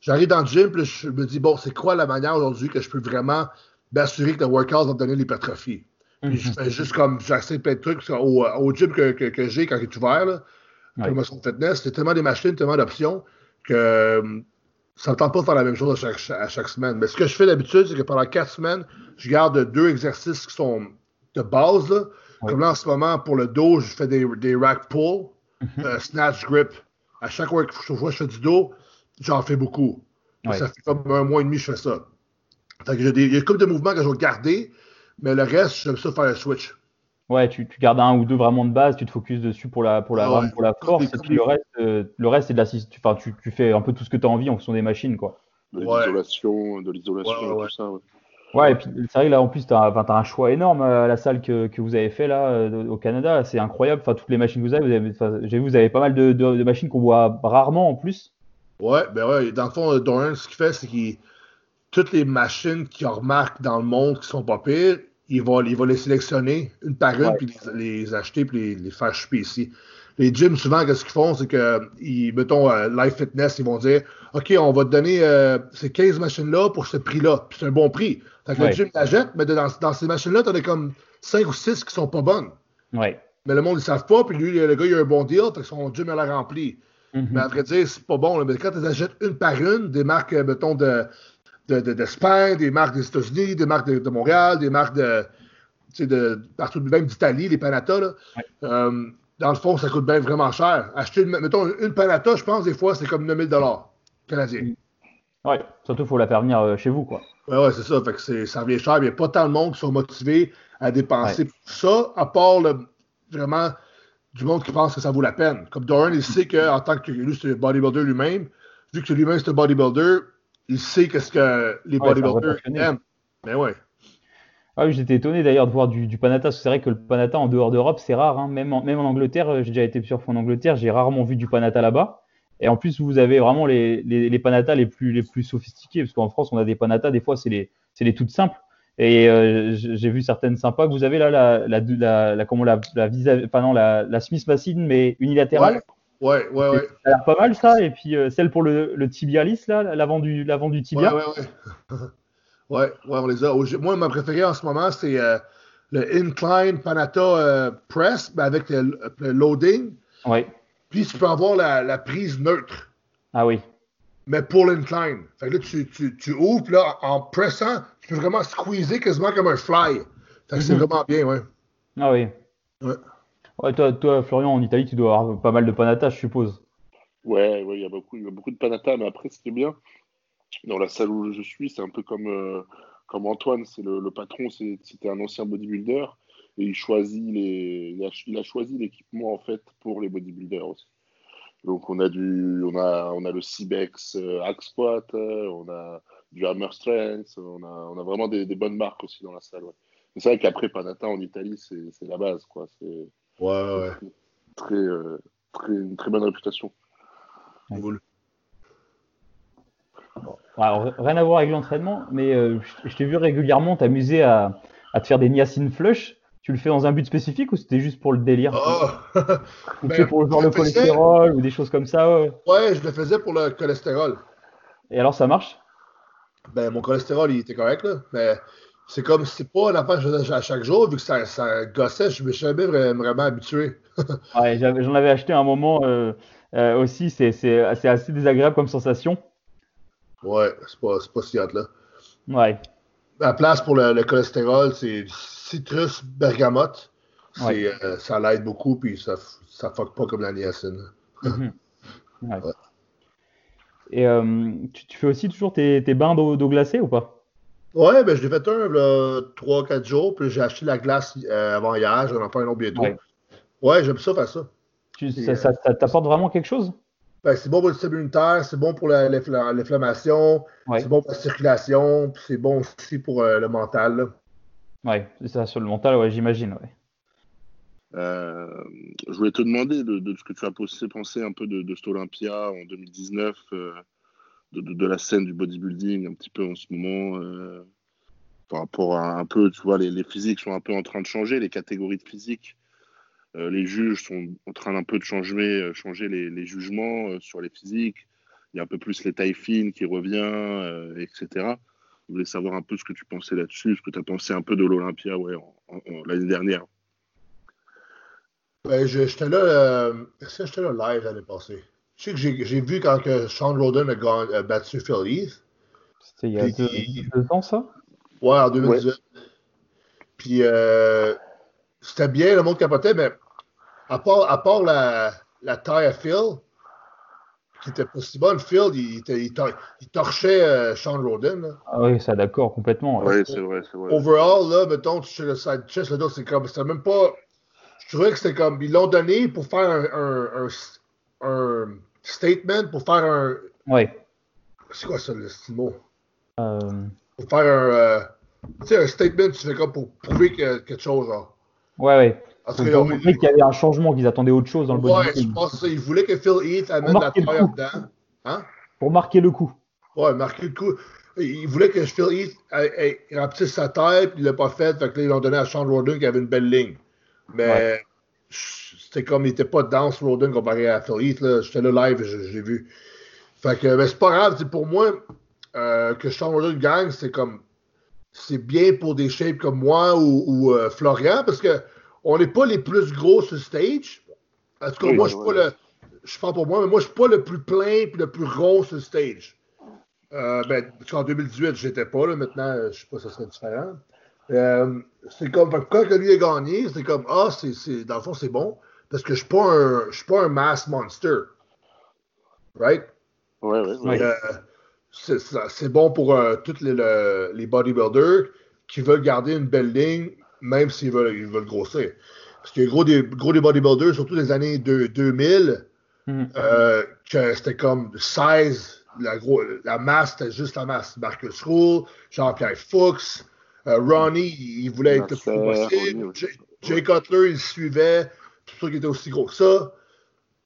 j'arrive dans le gym, puis je me dis, bon, c'est quoi la manière aujourd'hui que je peux vraiment m'assurer que le workout va me donner l'hypertrophie? Je fais juste comme, j'essaie plein de trucs, parce qu'au au gym que, que, que j'ai quand il est ouvert, là, Ouais. fitness, c'est tellement des machines, tellement d'options que euh, ça ne tente pas de faire la même chose à chaque, à chaque semaine. Mais ce que je fais d'habitude, c'est que pendant quatre semaines, je garde deux exercices qui sont de base. Là. Ouais. Comme là, en ce moment, pour le dos, je fais des, des rack pull, euh, snatch grip. À chaque fois que je fais du dos, j'en fais beaucoup. Ouais. Ça fait comme un mois et demi que je fais ça. Fait que j'ai des- il y a comme de mouvements que je vais garder, mais le reste, j'aime ça faire un switch. Ouais, tu, tu gardes un ou deux vraiment de base, tu te focuses dessus pour la, pour la, Ouais. vraiment pour la force, et puis le reste, euh, le reste c'est de l'assist. tu- Enfin, tu, tu fais un peu tout ce que tu as envie en fonction des machines, quoi. De Ouais. l'isolation, de l'isolation, Ouais, tout ça. Ouais. Ouais, et puis c'est vrai que là en plus, tu as, un choix énorme euh, à la salle que, que vous avez fait là euh, au Canada. C'est incroyable. Enfin, toutes les machines que vous avez, vous avez enfin, j'ai vu, vous avez pas mal de, de- de machines qu'on voit rarement en plus. Ouais, ben ouais, dans le fond, Dorian, ce qu'il fait, c'est qu'il. Toutes les machines qu'il remarque dans le monde qui sont pas pires, il va, il va les sélectionner une par une, Ouais. puis les, les acheter, puis les, les faire choper ici. Les gyms, souvent, qu'est-ce qu'ils font, c'est que, ils, mettons, euh, Life Fitness, ils vont dire OK, on va te donner euh, ces 15 machines-là pour ce prix-là. Puis c'est un bon prix. Fait que Ouais. le gym l'achète, mais dans, dans ces machines-là, t'en as comme 5 ou 6 qui sont pas bonnes. Ouais. Mais le monde, ils savent pas, puis lui, le gars, il a un bon deal, fait que son gym, elle a rempli. Mhm. Mais à vrai dire, c'est pas bon. là. Mais quand tu les achètes une par une, des marques, euh, mettons, de, de, de- d'Espagne, des marques des États-Unis, des marques de, de Montréal, des marques de, tu sais, de partout, même d'Italie, les Panatta, là, euh, dans le fond, ça coûte bien vraiment cher. Acheter, une, mettons, une Panatta, je pense, des fois, c'est comme 9000 canadiens. Ouais, surtout faut la faire venir euh, chez vous, quoi. Ouais, ouais, c'est ça. Fait que c'est, ça revient cher. Il n'y a pas tant de monde qui sont motivés à dépenser pour ça, à part le- vraiment du monde qui pense que ça vaut la peine. Comme Doran, il sait qu'en tant que lui, c'est un bodybuilder lui-même, vu que lui-même c'est un bodybuilder, il sait qu'est-ce que les Ouais, un vrai bodybuilders aiment. Mais ouais. Ah oui, j'étais étonné d'ailleurs de voir du, que c'est vrai que le Panatta en dehors d'Europe, c'est rare. hein. Même, en, même en Angleterre, euh, j'ai déjà été plusieurs fois en Angleterre, j'ai rarement vu du Panatta là-bas. Et en plus, vous avez vraiment les, les, les Panatta les plus, les plus sophistiqués, parce qu'en France, on a des Panatta, des fois, c'est les, toutes simples. Et euh, j'ai vu certaines sympas que vous avez là, la, la, la, la, comment, la, la, visa- enfin, non, la, la Smith Machine, mais unilatérale. Ouais, ouais, ouais. ouais. Ça a l'air pas mal ça. Et puis euh, celle pour le, le tibialis, là, l'avant du, l'avant du tibia. Ouais, ouais, ouais. ouais, ouais, on les a. Moi, ma préférée en ce moment, c'est euh, le incline Panata euh, press, mais avec le, le loading. Ouais. Puis tu peux avoir la, la prise neutre, Ah oui. mais pour l'incline. Fait que là, tu, tu, tu ouvres, puis là, en pressant, tu peux vraiment squeezer quasiment comme un fly. Fait que c'est Mhm. vraiment bien, ouais. Ah oui. Ouais. Toi, toi, Florian, en Italie, tu dois avoir pas mal de panatas, je suppose. Ouais, ouais, il y a beaucoup, y a beaucoup de panata, mais après, ce qui est bien, dans la salle où je suis, c'est un peu comme, euh, comme Antoine, c'est le, patron, c'était un ancien bodybuilder, et il choisit les, il a, choisi l'équipement, en fait, pour les bodybuilders aussi. Donc, on a du, on a, on a le Cybex euh, Squat, euh, on a du Hammer Strength, on a, on a vraiment des, bonnes marques aussi dans la salle, ouais. C'est vrai qu'après, Panata en Italie, c'est la base, quoi. Ouais, ouais. très, euh, très, une très bonne réputation. Cool. Alors, rien à voir avec l'entraînement, mais euh, je, je t'ai vu régulièrement t'amuser à, à te faire des niacin flush. Tu le fais dans un but spécifique ou c'était juste pour le délire? Ah! Ou ben, c'est pour genre le faisais. cholestérol ou des choses comme ça ouais. ouais, je le faisais pour le cholestérol. Et alors ça marche? Ben, mon cholestérol, il était correct, là. Mais c'est comme, c'est pas une affaire que je faisais à chaque jour, vu que ça, ça gossait, je me suis jamais vra- vraiment habitué. Ouais, j'en avais acheté un moment euh, euh, aussi, c'est assez désagréable comme sensation. Ouais, c'est pas, pas si hot, là. Ouais, La place pour le, le cholestérol, c'est citrus bergamote. Ouais. euh, ça l'aide beaucoup, puis ça, ça fuck pas comme la niacine. Mhm. Ouais. Et tu, tu fais aussi toujours tes, tes bains d'eau glacée ou pas? Ouais, ben je l'ai fait un, là, 3-4 jours, puis j'ai acheté la glace euh, avant hier, j'en ai pas un autre bientôt. Ouais. Ouais, j'aime ça faire ça. Tu- Et, Ça, euh, ça- ça t'apporte vraiment quelque chose? Ben, c'est bon pour le système immunitaire, c'est bon pour la- l'infla- l'inflammation, Ouais, c'est bon pour la circulation, puis c'est bon aussi pour euh, le mental. là. ouais, c'est ça sur le mental, ouais, j'imagine. Ouais. Euh, je voulais te demander de, de ce que tu as pensé, pensé un peu de, de cet Olympia en 2019, euh, de, de- la scène du bodybuilding un petit peu en ce moment, euh, par rapport à un peu, tu vois, les, les physiques sont un peu en train de changer, les catégories de physique. Euh, les juges sont en train d'un peu de changer, euh, changer les, les jugements sur les physiques. Il y a un peu plus les tailles fines qui revient, etc. Je voulais savoir un peu ce que tu pensais là-dessus, ce que tu as pensé un peu de l'Olympia ouais, l'année dernière. Ben, j'étais là, là live l'année passée? Je sais que j'ai j'ai vu quand que Sean Roden a, battu Phil Heath. C'était il y a deux, deux ans, ça? Ouais, en 2018. Puis euh, c'était bien, le monde capotait, mais à part, à part la, la taille à Phil, qui était pas si bonne, Phil, il, il, tor- il torchait euh, Sean Roden. là. Ah oui, ça d'accord, complètement. ouais. Oui, c'est vrai, c'est vrai. Overall, là, mettons, tu sais, le side chest, le dos, c'est comme, c'était même pas. Je trouvais que c'était comme, ils l'ont donné pour faire un, un, un, un statement, pour faire un. Ouais. C'est quoi ça, le mot? Euh, Pour faire un. euh, tu sais, un statement, tu fais comme pour prouver que, quelque chose, genre. ouais, ouais. En tout Pour cas, pour ils ont- qu'il y avait un changement, qu'ils attendaient autre chose dans le Ouais, je pense que ça. Ils voulaient que Phil Heath amène la coup. dedans. Hein? Pour marquer le coup. Ouais, marquer le coup. Ils voulaient que Phil Heath remplisse sa taille, puis il l'a pas fait. Fait que là, ils l'ont donné à Sean Roden qui avait une belle ligne. Mais Ouais. C'était comme il était pas dense Roden comparé à Phil Heath. là. J'étais là live, je, je l'ai vu. Fait que, mais c'est pas grave. c'est Pour moi, euh, que Sean Roden gagne, c'est comme. C'est bien pour des shapes comme moi ou, ou, euh, Florian, parce que on n'est pas les plus gros sur stage. En tout cas, Oui, moi, je suis pas le. Je parle pour moi, mais moi, je suis pas le plus plein et le plus rond sur stage. Euh, ben, qu'en 2018, j'étais pas, là. Maintenant, je sais pas, ça serait différent. Euh, c'est comme, quand que lui a gagné, c'est comme, ah, c'est, c'est, dans le fond, c'est bon, parce que je suis pas un, je suis pas un mass monster. Right? Ouais. Ouais. Euh, c'est, bon pour euh, tous les, le- les bodybuilders qui veulent garder une belle ligne, même s'ils veulent, ils veulent grossir. Parce qu'il y a gros des, gros des bodybuilders, surtout des années de- 2000, Mhm. euh, que c'était comme 16, la, gros, la masse, c'était juste la masse. Marcus Rule, Jean-Pierre Fuchs, euh, Ronnie, il, voulait être le plus gros possible. Ronnie. Jay, Cutler, il suivait, tout ça qui était aussi gros que ça.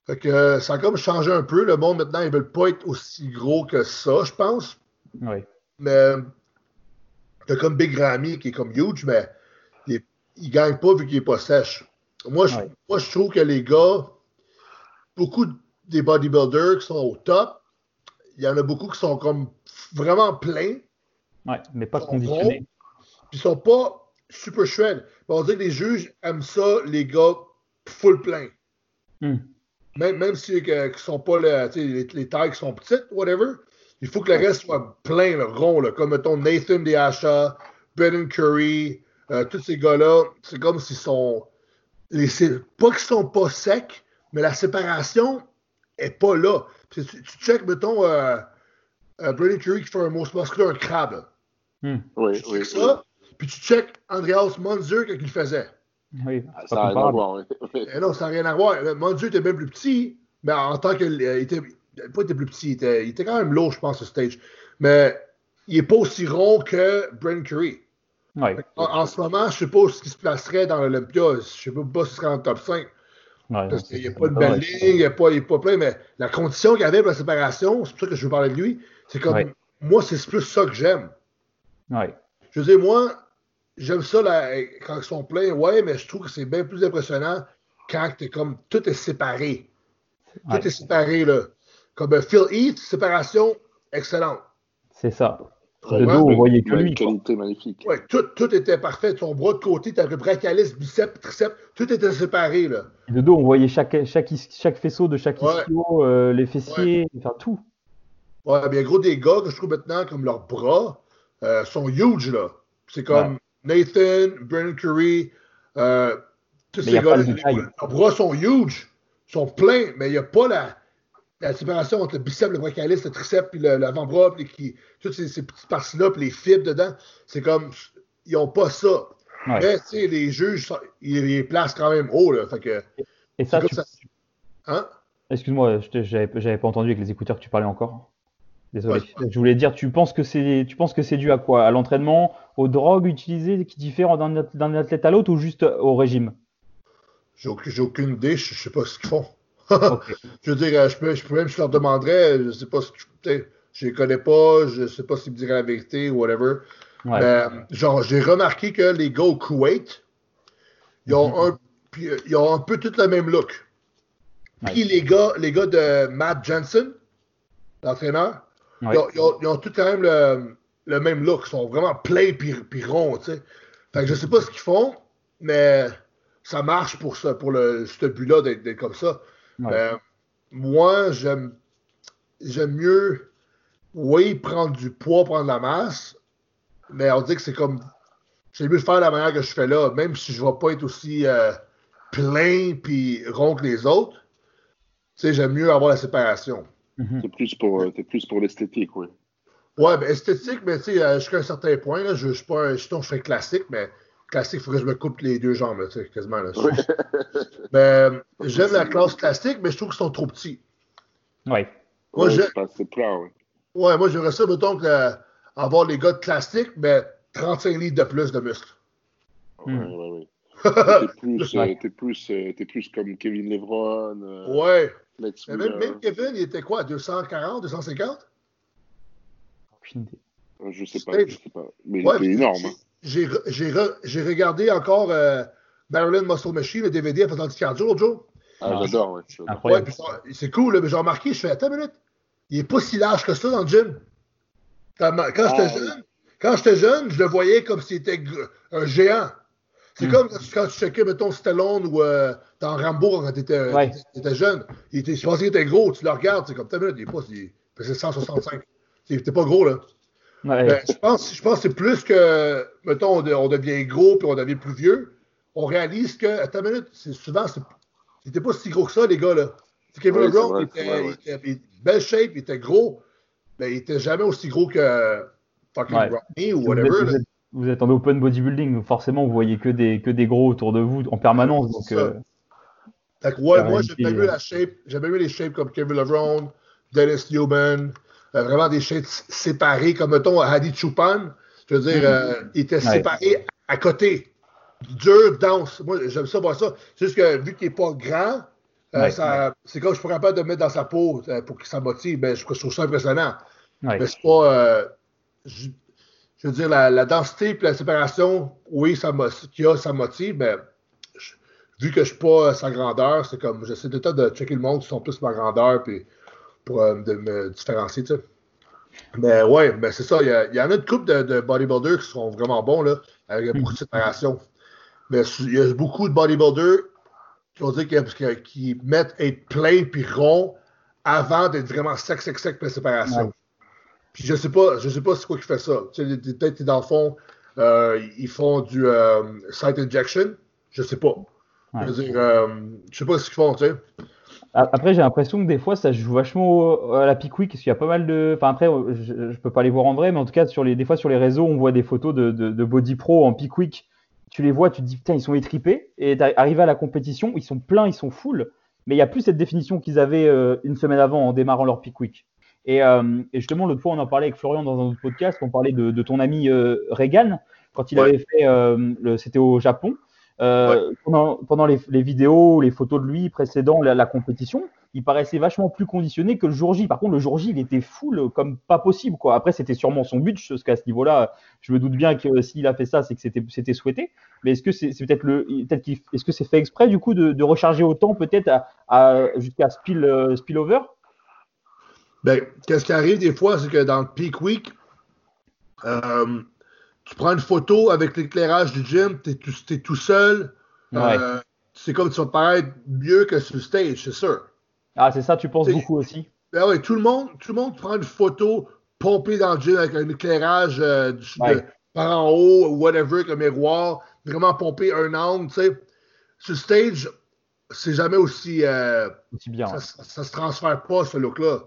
Fait que euh, ça a comme changé un peu. Le monde maintenant, ils veulent pas être aussi gros que ça, je pense. Ouais. Mais t'as comme Big Ramy qui est comme huge, mais il, il gagne pas vu qu'il est pas sèche. Moi, je, moi, je trouve que les gars, beaucoup des bodybuilders qui sont au top, il y en a beaucoup qui sont comme vraiment pleins, Ouais, mais pas Ils sont conditionné. puis ils sont pas super shred. On dirait que les juges aiment ça, les gars full plein. Hmm. Même, même si ne sont pas le, les, les tailles qui sont petites, whatever, il faut que le reste soit plein, le rond, là, comme mettons Nathan Deasha, Brennan Curry, euh, tous ces gars-là, c'est comme s'ils sont. Les, pas qu'ils sont pas secs, mais la séparation est pas là. Tu, tu check, mettons, euh, euh, Brennan Curry qui fait un mot musculaire, un crabe. Oui, tu oui, ça, puis tu check Andreas Monzer quand il faisait. Oui, ah, ça n'a rien à voir. Oui. Eh non, ça n'a rien à voir. Monzer était bien plus petit, mais en tant que. il était, pas était plus petit, il était, il était, quand même lourd, je pense, ce stage. Mais il n'est pas aussi rond que Brennan Curry. Ouais. En, en, ce moment, je ne sais pas ce qui se placerait dans l'Olympia. Je ne sais pas si ce serait dans le top 5. Ouais, parce qu'il n'y a pas de belle ligne, il n'y a, pas, pas plein, mais la condition qu'il y avait pour la séparation, c'est pour ça que je veux parler de lui, c'est comme Ouais. moi, c'est plus ça que j'aime. Ouais. Je veux dire, moi, j'aime ça là, quand ils sont pleins, ouais, mais je trouve que c'est bien plus impressionnant quand t'es comme tout est séparé. Tout Ouais. est séparé, là. Comme euh, Phil Heath, séparation excellente. C'est ça. De dos, on voyait que lui. qualité magnifique. Ouais, tout, tout était parfait. Ton bras de côté, t'avais brachialis, biceps, triceps, tout était séparé, là. Et De dos, on voyait chaque, chaque, chaque faisceau de chaque Ouais. ischio, euh, les fessiers, enfin tout. Ouais, bien gros, des gars que je trouve maintenant comme leurs bras euh, sont huge, là. C'est comme Nathan, Brennan Curry, euh, tous Mais ces y a pas gars-là. le détail. Leurs bras sont huge, sont pleins, mais il n'y a pas la, la séparation entre le biceps, le brachialis, le triceps, puis l'avant-bras, puis qui, toutes ces, ces petites parties-là, puis les fibres dedans. C'est comme, ils n'ont pas ça. Ouais. Mais, tu sais, les juges, ils les placent quand même haut, là. Fait que, Et c'est ça, comme tu- ça. Hein? excuse-moi, j'avais pas entendu avec les écouteurs que tu parlais encore. Désolé. Ouais. Je voulais dire, tu penses que c'est, tu penses que c'est dû à quoi? À l'entraînement, aux drogues utilisées qui diffèrent d'un at- d'un athlète à l'autre ou juste au régime? J'ai aucune, idée, je ne sais pas ce qu'ils font. Je veux dire, je peux, je peux même, je leur demanderais, je sais pas que, tu je les connais pas, je sais pas s'ils me diraient la vérité ou whatever. Ouais. Mais, genre, j'ai remarqué que les gars au Kuwait, ils ont, Mhm. un, euh, ils ont un peu tout le même look. Puis les gars, les gars de Matt Jensen, l'entraîneur, Ouais. ils, ont, ils ont- ils ont tous quand même le, le même look. Ils sont vraiment pleins puis, ronds, tu sais. Fait que je sais pas ce qu'ils font, mais ça marche pour ça, pour le, ce but-là d'être comme ça. Ouais. Mais moi, j'aime j'aime mieux, oui, prendre du poids, prendre de la masse, mais on dit que c'est comme. J'aime mieux faire de la manière que je fais là, même si je ne vais pas être aussi euh, plein puis rond que les autres. Tu sais, j'aime mieux avoir la séparation. Mhm. T'es plus pour, euh, plus pour l'esthétique, oui. Ouais, ben esthétique, mais tu sais, euh, jusqu'à un certain point, là, je ne suis pas un sinon, je fais classique, mais classique, il faudrait que je me coupe les deux jambes, là, tu sais, quasiment. Là. Euh, j'aime la classe classique, mais je trouve qu'ils sont trop petits. Ouais. Moi, Ouais, je- c'est plat, oui. Ouais, moi, j'aimerais ça, mettons, que, euh, avoir les gars de classique, mais 35 litres de plus de muscles. Ouais, ouais, ouais. T'es plus, euh, plus, euh, t'es plus comme Kevin Levron, euh, Ouais. Mais même, Kevin, il était quoi, 240, 250? Aucune idée. Euh, Je sais pas, je sais pas. Mais Ouais, il était énorme. j'ai- hein. J'ai re- j'ai re- j'ai regardé encore euh, Marilyn Muscle Machine, le DVD à faisant du cardio l'autre jour. Ah, j'adore, ouais. j'adore. Ouais, ça- c'est cool, là, mais j'ai remarqué, je fais, attends une minute, il est pas si large que ça dans le gym. Quand, quand Ah, j'étais jeune, quand j'étais jeune, je le voyais comme s'il était un géant. C'est comme quand tu- tu checkais, mettons, Stallone ou euh, dans Rambo quand t'étais Ouais. étais jeune. Il était, je pensais qu'il était gros, tu le regardes, c'est comme, une minute, il est pas, il faisait 165. il était pas gros, là. Ouais. Ben, je pense, je pense que c'est plus que, mettons, on, de- on devient gros puis on devient plus vieux. On réalise que, attends une minute, c'est souvent, c'était pas si gros que ça, les gars, là. Kevin Oui, il, était, ouais. était- il était belle shape, il était gros, mais il était jamais aussi gros que fucking Ouais. Rodney ou whatever. Vous êtes- en open bodybuilding, donc forcément vous voyez que des, que des gros autour de vous en permanence. Donc, euh, ouais, moi, la shape. J'aime bien mieux les shapes comme Kevin Lebron, Dennis Newman, euh, vraiment des shapes séparés, comme, mettons, Hadi Choupan. Je veux dire, euh, il était. Ouais. séparé à côté. Dur, dense. Moi, j'aime ça, voir ça. C'est juste que, vu qu'il n'est pas grand, Ouais, c'est comme je suis pas de me mettre dans sa peau pour qu'il s'en motive. Ben, je, je trouve ça impressionnant. Mais c'est pas. je, je veux dire, la, la densité et la séparation, oui, ça qu'il y a, ça motive, mais je- vu que je suis pas sa grandeur, c'est comme. J'essaie de temps de checker le monde qui sont plus ma grandeur puis pour euh, de me différencier, tu sais. Mais ouais, ben c'est ça. Il y, y en a une couple de, de, bodybuilders qui sont vraiment bons, là, avec beaucoup de séparation. Mais il y a beaucoup de bodybuilders qui vont dire qu'ils qui mettent être plein puis rond avant d'être vraiment sec, sec, sec, puis séparation. Puis je sais pas, je sais pas c'est quoi qui fait ça. Peut-être dans le fond, euh, ils font du euh, site injection. Je sais pas. Je veux dire, euh, je sais pas ce qu'ils font, tu sais. Après, j'ai l'impression que des fois, ça joue vachement à la pick week, parce qu'il y a pas mal de. Enfin, après, je, ne peux pas les voir en vrai, mais en tout cas, sur les, des fois, sur les réseaux, on voit des photos de, de, Body Pro en pick week. Tu les vois, tu te dis, putain, ils sont étripés. Et arrivé à la compétition, ils sont pleins, ils sont full. Mais il n'y a plus cette définition qu'ils avaient une semaine avant en démarrant leur pick week. Et, euh, et justement, l'autre fois, on en parlait avec Florian dans un autre podcast, on parlait de, de ton ami euh, Reagan, quand il avait fait, euh, c'était au Japon. Euh, pendant, pendant les, les, vidéos, les photos de lui précédant la, la, compétition, il paraissait vachement plus conditionné que le jour J. Par contre, le jour J, il était full comme pas possible. Quoi. Après, c'était sûrement son but, parce qu'à ce niveau-là, je me doute bien que s'il a fait ça, c'est que c'était, souhaité. Mais est-ce que c'est, c'est peut-être le, peut-être qu'il, est-ce que c'est fait exprès du coup de, de recharger autant peut-être à, à, jusqu'à spill, euh, spillover? Ben, qu'est-ce qui arrive des fois, c'est que dans le peak week, euh, tu prends une photo avec l'éclairage du gym, tu es, tout seul. Euh, c'est comme tu vas paraître mieux que sur le stage, c'est sûr. Ah, c'est ça, tu penses beaucoup aussi. Ben oui, tout le monde, tout le monde prend une photo pompée dans le gym avec un éclairage euh, par en haut, whatever, avec un miroir, vraiment pompé un angle, tu sais. Sur le stage, c'est jamais aussi. aussi bien. Ça, ça, se transfère pas, ce look-là.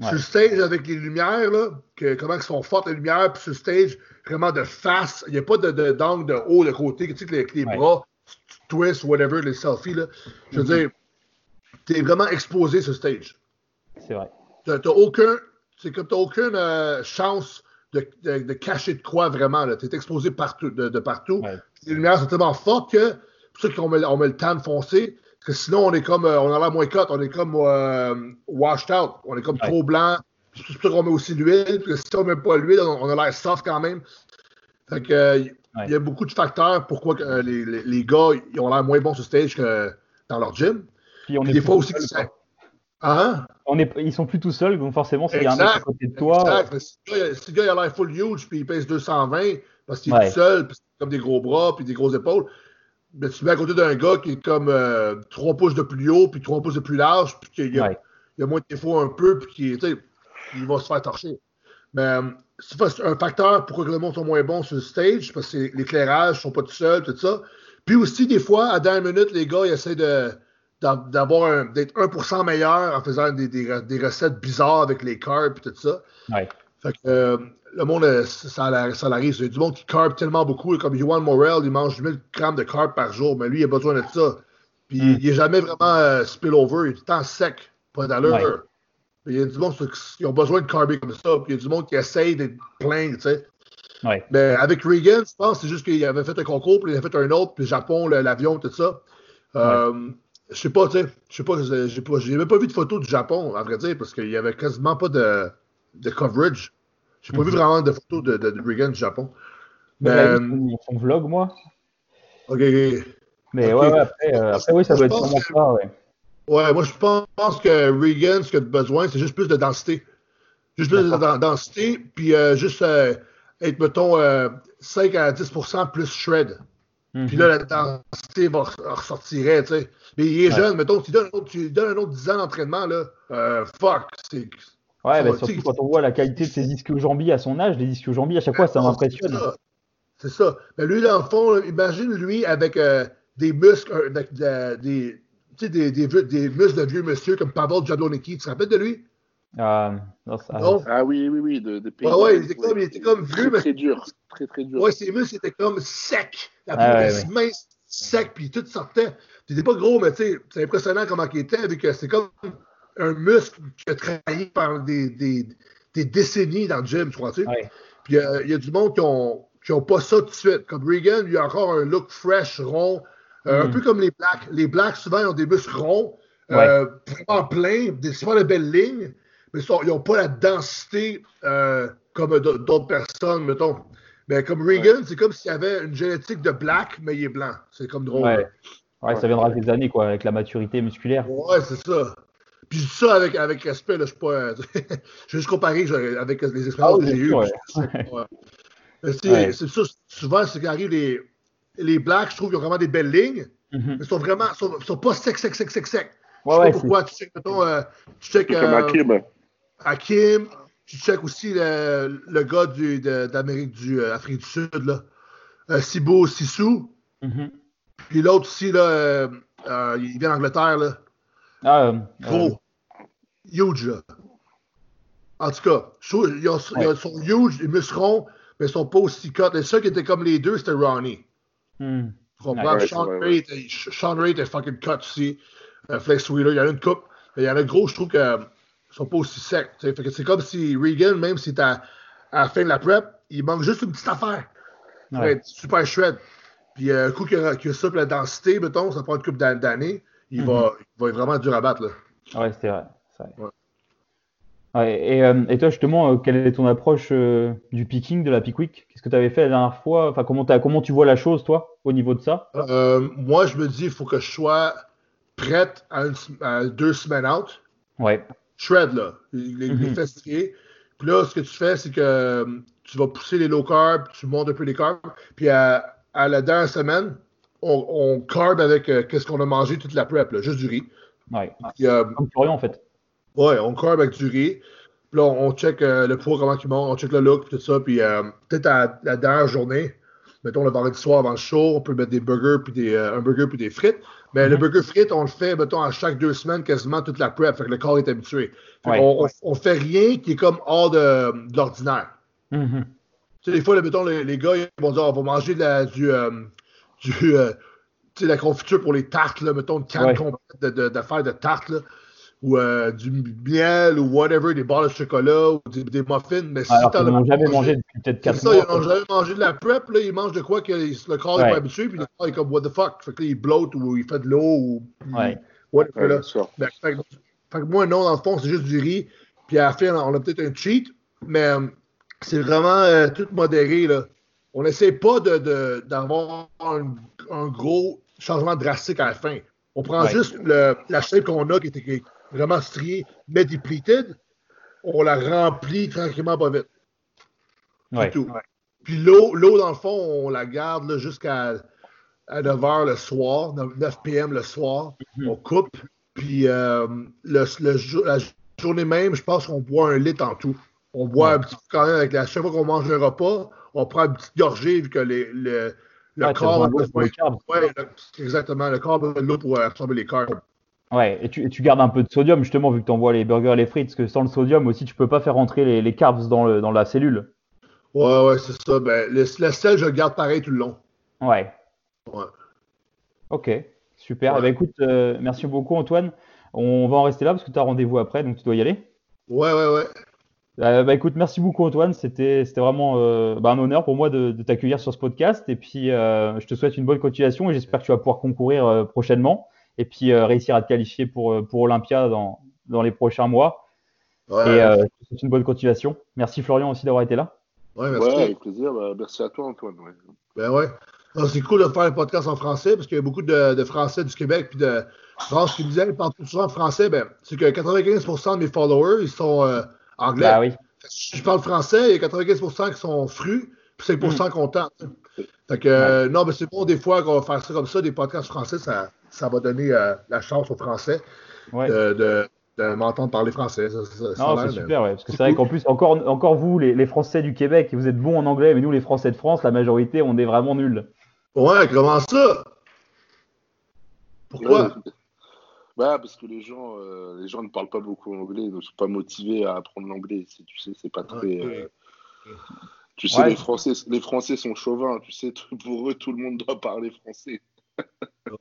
Sur le stage, avec les lumières, là, que, comment elles sont fortes les lumières, puis sur le stage, vraiment de face, il n'y a pas d'angle de, d'angle de, haut, de côté, tu sais, que les, les bras, twist, whatever, les selfies, là. Je veux mm-hmm. dire, tu es vraiment exposé sur stage. C'est vrai. Tu n'as aucun, c'est comme tu aucune euh, chance de, de, cacher de quoi vraiment. Tu es exposé partout, de, partout. Les lumières sont tellement fortes que, pour ça qu'on met, on met le temps de foncer, que sinon, on est comme, euh, on a l'air moins cut, on est comme euh, washed out, on est comme trop blanc. C'est pour ça qu'on met aussi l'huile, parce que si on ne met pas l'huile, on, a l'air soft quand même. Fait que, euh, il y a beaucoup de facteurs pourquoi les, les, les, gars ils ont l'air moins bons sur stage que dans leur gym. Puis, on est des fois aussi que Hein? On est, ils sont plus tout seuls, donc forcément, c'est un mec à côté de toi. Exact. Si le gars, il a l'air full huge, puis il pèse 220 parce qu'il est tout seul, puis comme des gros bras, puis des grosses épaules, mais tu mets à côté d'un gars qui est comme euh, 3 pouces de plus haut, puis 3 pouces de plus large, puis qu'il y, a, il y a moins de défauts un peu, puis qu'il il va se faire torcher. Mais euh, c'est un facteur pourquoi le monde sont moins bons sur le stage, parce que l'éclairage ne sont pas tout seuls, tout ça. Puis aussi, des fois, à dernière minute, les gars, ils essaient de, d'avoir d'être 1% meilleur en faisant des, des, des, recettes bizarres avec les carbs et tout ça. Ouais. Fait que, euh, le monde, euh, ça, ça arrive. Il y a du monde qui carbe tellement beaucoup. Comme Johan Morel, il mange 1000 grammes de carb par jour, mais lui, il a besoin de ça. Puis mm. il n'est jamais vraiment euh, spillover, il est tout le temps sec, pas d'allure. Il y a du monde qui ont besoin de carber comme ça. Puis il y a du monde qui essaye d'être plein, tu sais. Ouais. Mais avec Reagan, je pense c'est juste qu'il avait fait un concours, puis il a fait un autre, puis le Japon, l'avion, tout ça. Euh, Je sais pas, tu sais. Je sais pas, j'ai pas, même pas vu de photos du Japon, à vrai dire, parce qu'il y avait quasiment pas de, de coverage. J'ai pas vu vraiment de photos de, de, Reagan du Japon. Mais, euh, son vlog, moi. Ok, Mais ouais, après, euh, après, oui, ça doit être sûrement ça, ouais. Ouais, moi, je pense que Reagan, ce qu'il a besoin, c'est juste plus de densité. Juste plus de densité, puis euh, juste être, mettons, 5 à 10% plus shred. Puis là, mhm. la densité va ressortir, tu sais. Mais il est jeune, mettons, tu donnes, un autre, tu donnes un autre 10 ans d'entraînement, là, fuck, c'est Ouais, bah, surtout quand on voit la qualité de ses disques jambiers à son âge, les disques jambiers, à chaque fois, ça m'impressionne. C'est ça. Mais lui, dans le fond, imagine lui avec euh, des muscles, euh, des, des, des, des, muscles de vieux monsieur comme Pavel Jablonski. Tu te rappelles de lui? Ah, non, ça... ah oui, oui, oui, de, de ouais, ouais, il était comme, il était comme vieux, très, mais... très dur. Très, très dur. Ouais, ses muscles étaient comme secs. La ah, ouais, mince, sec, puis tout sortait. Il était pas gros, mais tu sais, c'est impressionnant comment il était, avec c'est comme un muscle qui a travaillé par des, des, des, décennies dans le gym, tu vois, tu sais. Puis euh, il y a du monde qui ont, qui ont pas ça tout de suite. Comme Regan, il a encore un look fresh, rond, euh, un mm. peu comme les Blacks. Les Blacks, souvent, ils ont des muscles ronds, euh, vraiment pleins, des super de belles lignes, mais ils n'ont pas la densité comme d'autres personnes, mettons. Mais comme Regan, c'est comme s'il y avait une génétique de black, mais il est blanc. C'est comme drôle. Ouais. ça viendra avec les années, quoi, avec la maturité musculaire. Ouais, c'est ça. Puis je dis ça avec, avec respect, là, je suis pas. je vais juste comparer avec les expériences Ah, que j'ai bien eues. ouais. ouais. Mais c'est ça, souvent, c'est qu'arrive les, les Blacks, je trouve qu'ils ont vraiment des belles lignes, Mhm. mais ils sont vraiment, sont, sont pas secs, secs, secs, secs, secs. Ouais, je sais pas pourquoi, tu check, mettons, euh, tu check Comme euh, Hakim. Hakim, tu check aussi le, le gars d'Amérique du euh, Afrique du Sud, là. Euh, Sibo Sissou. Mhm. Puis l'autre aussi, là, euh, euh, il vient d'Angleterre, là. Ah, euh, Gros. Huge, là. En tout cas, ils, ont- ils ont- sont huge, ils muscleront, mais ils sont pas aussi cut. Les seuls qui étaient comme les deux, c'était Ronnie. euh, hmm. Tu comprends? Ouais, Sean, vrai, Ray était, Sean Ray était fucking cut aussi. Euh, Flex Wheeler, il y en a une coupe. Mais il y en a gros, je trouve qu'ils sont pas aussi secs. Fait que c'est comme si Regan, même si t'es à, à la fin de la prep, il manque juste une petite affaire. pour Ouais. être super shred. Puis euh, un coup qu'il y a, qu'il y a ça, puis la densité, mettons, ça prend une couple d'an- d'années, il, Mhm. va, il va être vraiment dur à battre. Là. Ouais, c'est vrai. C'est vrai. Ouais. Ouais, et, euh, et toi, justement, euh, quelle est ton approche euh, du picking, de la pick week? Qu'est-ce que tu avais fait la dernière fois? Enfin, comment, comment tu vois la chose, toi, au niveau de ça? Moi, je me dis, il faut que je sois prête à, une sem- à deux semaines out. Ouais. Shred, là. Les, tirées. Puis là, ce que tu fais, c'est que tu vas pousser les low carbs, tu montes un peu les carbs. Puis à, à la dernière semaine, on, on carb avec qu'est-ce qu'on a mangé toute la prep, là, juste du riz. Ouais. Puis, Comme Florian, en fait. Ouais, on carb avec du riz. Puis là, on, check euh, le poids, comment il monte, on check le look, puis tout ça. Puis euh, peut-être à la dernière journée, mettons le vendredi soir avant le show, on peut mettre des burgers, puis des, euh, un burger, puis des frites. Mais le Mhm. burger frites, on le fait, mettons, à chaque deux semaines, quasiment toute la prep. Fait que le corps est habitué. Fait Ouais. qu'on- on, on fait rien qui est comme hors de, de l'ordinaire. Mhm. Tu sais, des fois, mettons, les, les gars, ils vont dire, on va manger de la, du, du tu sais, la confiture pour les tartes, là, mettons, une canne Ouais. complète de- de- d'affaires de, tartes, là, ou euh, du miel, ou whatever, des barres de chocolat, ou des, des muffins. Mais si Alors t'en qu'ils as n'ont jamais mangé depuis peut-être c'est 4 ça, mois. ils n'ont jamais mangé de la prep, là, ils mangent de quoi que le corps n'est Ouais. pas habitué, puis le corps est comme, what the fuck? Fait que là, il bloat, ou il fait de l'eau, ou Ouais. whatever, Ouais, là. Ben, fait, que- fait que moi, non, dans le fond, c'est juste du riz. Puis à la fin, on a peut-être un cheat, mais euh, c'est vraiment euh, tout modéré. Là. On n'essaie pas de- de- d'avoir un, un gros changement drastique à la fin. On prend Ouais. juste le- la shape qu'on a qui était striée, mais depleted. On la remplit tranquillement pas vite. C'est Ouais. tout. Puis l'eau, l'eau, dans le fond, on la garde là, jusqu'à à 9 h le soir, 9 p.m. le soir. Mhm. On coupe. Puis euh, le, la journée même, je pense qu'on boit un litre en tout. On boit Ouais. un petit peu quand même avec la chaque fois qu'on mange un repas, on prend une petite gorgée vu que les, le, le Ouais, t'as corps besoin a de l'eau besoin. carbs. Ouais, le- exactement. Le corps a besoin de l'eau pour absorber les carbs. Ouais, et tu, et tu gardes un peu de sodium justement vu que tu envoies les burgers et les frites, parce que sans le sodium aussi tu peux pas faire rentrer les, les carbs dans, le, dans la cellule. Ouais, ouais, c'est ça. Ben, le, le sel, je le garde pareil tout le long. Ouais. Ouais. Ok, super. Ouais. Eh ben, écoute, euh, merci beaucoup Antoine. On va en rester là parce que tu as rendez-vous après, donc tu dois y aller. Ouais, ouais, ouais. Euh, bah, écoute, merci beaucoup Antoine. C'était c'était vraiment euh, bah, un honneur pour moi de, de t'accueillir sur ce podcast. Et puis, euh, je te souhaite une bonne continuation et j'espère que tu vas pouvoir concourir prochainement et puis euh, réussir à te qualifier pour, euh, pour Olympia dans, dans les prochains mois. Ouais, Et euh, souhaite une bonne continuation. Merci Florian aussi d'avoir été là. ouais, merci. Ouais, avec plaisir. Bah, merci à toi, Antoine. ouais. Ben ouais. Non, C'est cool de faire un podcast en français parce qu'il y a beaucoup de, de Français du Québec puis de France qui me disaient, ils parlent tout souvent français? Ben, c'est que 95% de mes followers, ils sont euh, anglais. Bah oui. Si je parle français, il y a 95% qui sont frus puis 5% Mm. contents. Fait que, euh, non, mais c'est bon des fois qu'on va faire ça comme ça, des podcasts français, ça, ça va donner euh, la chance aux Français Ouais. de, de, de m'entendre parler français. Ça, Non, c'est super, ouais. Parce que c'est vrai qu'en plus, encore, encore vous, les, les Français du Québec, vous êtes bons en anglais, mais nous, les Français de France, la majorité, on est vraiment nuls. Ouais, comment ça? Pourquoi? Ouais. Bah, parce que les gens, euh, les gens ne parlent pas beaucoup anglais, ne sont pas motivés à apprendre l'anglais. C'est- Tu sais, c'est pas très. Euh, Tu sais, Ouais. les Français, les Français sont chauvins. Tu sais, pour eux, tout le monde doit parler français.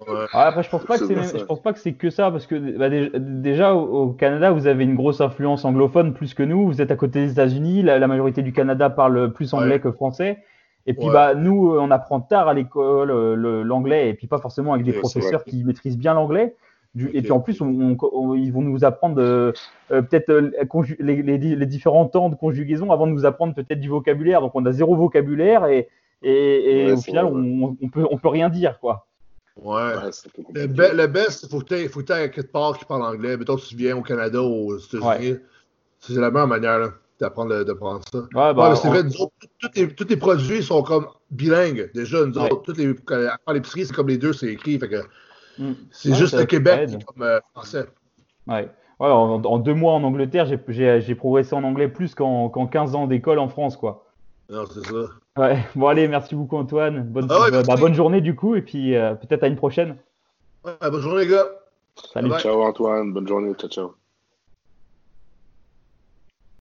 Ouais. Ah, après, je pense pas que C'est je pense pas que c'est que ça, parce que bah, dé- déjà au, Canada, vous avez une grosse influence anglophone plus que nous. Vous êtes à côté des États-Unis, la, la majorité du Canada parle plus anglais Ouais. que français. Et puis Ouais. bah nous, euh, on apprend tard à l'école euh, le- l'anglais, et puis pas forcément avec des professeurs qui maîtrisent bien l'anglais. Du- Et puis en plus, on- on- on- ils vont nous apprendre euh, euh, peut-être euh, les, les di- les différents temps de conjugaison avant de nous apprendre peut-être du vocabulaire. Donc on a zéro vocabulaire et, et, et Ouais, au final, on peut on peut rien dire quoi. Ouais. Le, be- le best, il faut que tu aies quelque part qui parle anglais. Mettons, tu viens au Canada ou aux États-Unis, c'est la meilleure manière là, d'apprendre le- d'apprendre ça. Ouais, bah, c'est vrai, nous autres, tous- les, tous les produits sont comme bilingues. Déjà, nous Ouais. autres, toutes les, quand- à part l'épicerie, c'est comme les deux, c'est écrit. Fait que Mm. c'est Ouais, juste le Québec qui est comme euh, français. Ouais. Ouais, en, en deux mois en Angleterre, j'ai- progressé en anglais plus qu'en qu'en 15 ans d'école en France, quoi. Non, c'est ça. Ouais. Bon, allez, merci beaucoup, Antoine. Bonne, Ah ouais, bah, bonne journée, du coup, et puis euh, peut-être à une prochaine. Ouais, bonne journée, les gars. Salut. Bye. Ciao Antoine, bonne journée, ciao ciao.